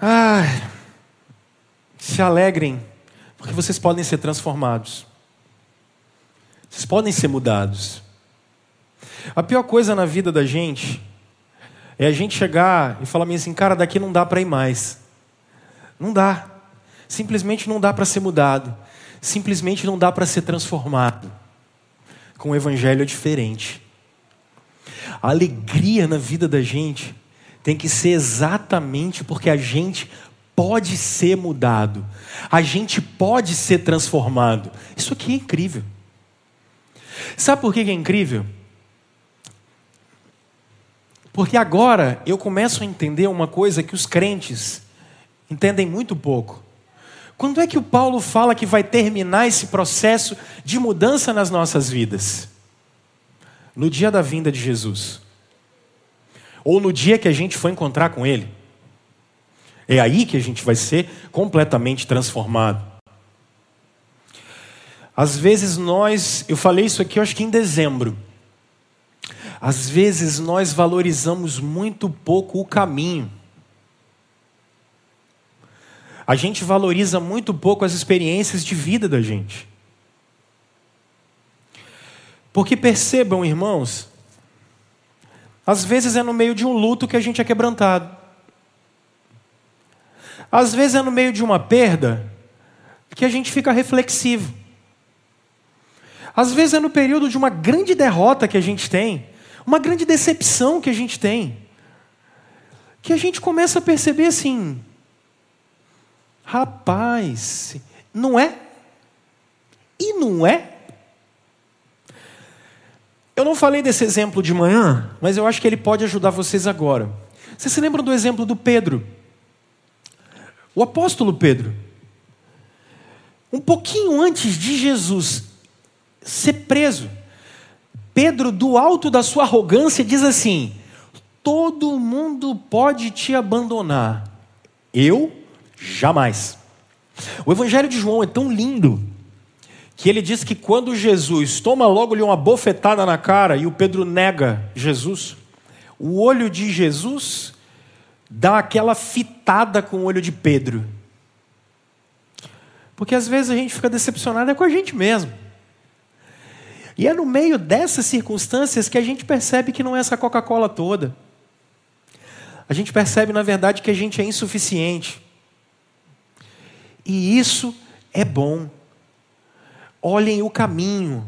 Speaker 1: Ah, se alegrem, porque vocês podem ser transformados. Vocês podem ser mudados. A pior coisa na vida da gente é a gente chegar e falar assim, cara, daqui não dá para ir mais. Não dá. Simplesmente não dá para ser mudado. Simplesmente não dá para ser transformado com o evangelho é diferente. A alegria na vida da gente tem que ser exatamente porque a gente pode ser mudado, a gente pode ser transformado. Isso aqui é incrível. Sabe por que é incrível? Porque agora eu começo a entender uma coisa que os crentes entendem muito pouco. Quando é que o Paulo fala que vai terminar esse processo de mudança nas nossas vidas? No dia da vinda de Jesus. Ou no dia que a gente for encontrar com Ele. É aí que a gente vai ser completamente transformado. Às vezes nós, eu falei isso aqui, eu acho que em dezembro. Às vezes nós valorizamos muito pouco o caminho. A gente valoriza muito pouco as experiências de vida da gente. Porque percebam, irmãos, às vezes é no meio de um luto que a gente é quebrantado. Às vezes é no meio de uma perda que a gente fica reflexivo. Às vezes é no período de uma grande derrota que a gente tem, uma grande decepção que a gente tem, que a gente começa a perceber assim: rapaz, não é? E não é? Eu não falei desse exemplo de manhã, mas eu acho que ele pode ajudar vocês agora. Vocês se lembram do exemplo do Pedro? O apóstolo Pedro. Um pouquinho antes de Jesus ser preso, Pedro, do alto da sua arrogância, diz assim: Todo mundo pode te abandonar, eu jamais. O Evangelho de João é tão lindo que ele diz que quando Jesus toma logo-lhe uma bofetada na cara e o Pedro nega Jesus, o olho de Jesus dá aquela fitada com o olho de Pedro. Porque às vezes a gente fica decepcionado é com a gente mesmo. E é no meio dessas circunstâncias que a gente percebe que não é essa Coca-Cola toda. A gente percebe, na verdade, que a gente é insuficiente. E isso é bom. Olhem o caminho.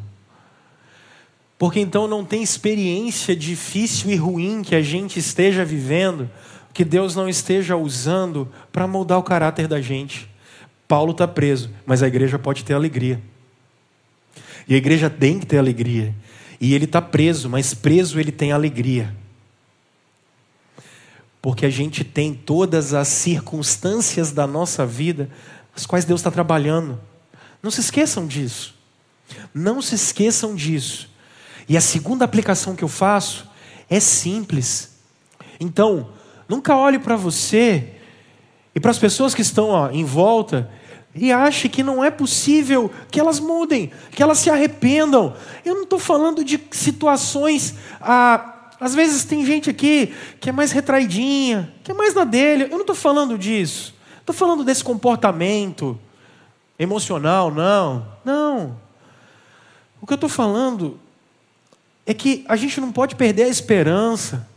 Speaker 1: Porque então não tem experiência difícil e ruim que a gente esteja vivendo, que Deus não esteja usando para moldar o caráter da gente. Paulo está preso, mas a igreja pode ter alegria. E a igreja tem que ter alegria. E ele está preso, mas preso ele tem alegria. Porque a gente tem todas as circunstâncias da nossa vida, as quais Deus está trabalhando. Não se esqueçam disso. Não se esqueçam disso. E a segunda aplicação que eu faço é simples. Então, nunca olhe para você e para as pessoas que estão ó, em volta e ache que não é possível que elas mudem, que elas se arrependam. Eu não estou falando de situações. Ah, às vezes tem gente aqui que é mais retraidinha, que é mais na dele. Eu não estou falando disso. Estou falando desse comportamento emocional, não. Não. O que eu estou falando é que a gente não pode perder a esperança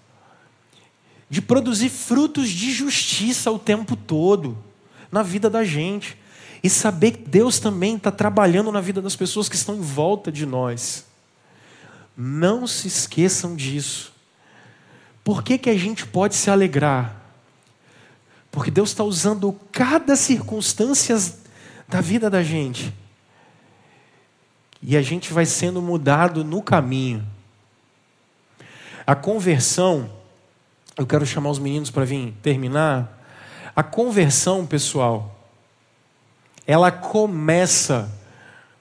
Speaker 1: de produzir frutos de justiça o tempo todo na vida da gente e saber que Deus também está trabalhando na vida das pessoas que estão em volta de nós. Não se esqueçam disso. Por que, que a gente pode se alegrar? Porque Deus está usando cada circunstância da vida da gente. E a gente vai sendo mudado no caminho. A conversão, eu quero chamar os meninos para vir terminar. A conversão, pessoal, ela começa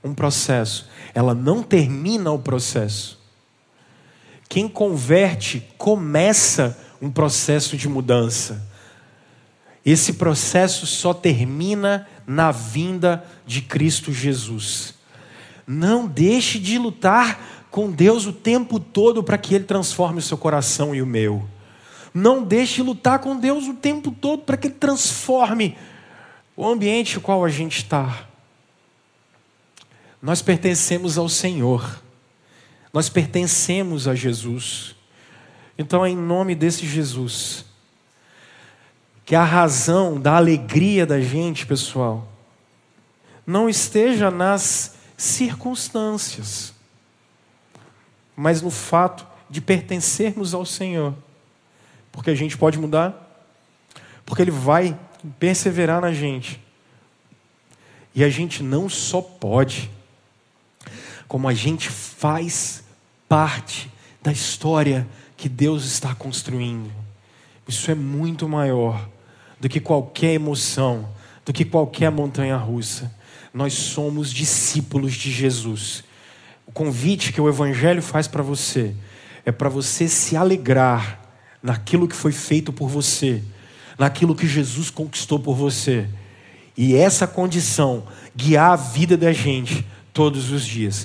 Speaker 1: um processo, ela não termina o processo. Quem converte começa um processo de mudança. Esse processo só termina na vinda de Cristo Jesus. Não deixe de lutar com Deus o tempo todo para que Ele transforme o seu coração e o meu. Não deixe de lutar com Deus o tempo todo para que Ele transforme o ambiente no qual a gente está. Nós pertencemos ao Senhor, nós pertencemos a Jesus. Então, em nome desse Jesus, que a razão da alegria da gente, pessoal, não esteja nas circunstâncias, mas no fato de pertencermos ao Senhor. Porque a gente pode mudar, porque Ele vai perseverar na gente. E a gente não só pode, como a gente faz parte da história que Deus está construindo. Isso é muito maior do que qualquer emoção, do que qualquer montanha russa. Nós somos discípulos de Jesus. O convite que o Evangelho faz para você é para você se alegrar naquilo que foi feito por você naquilo que Jesus conquistou por você. E essa condição guiar a vida da gente todos os dias.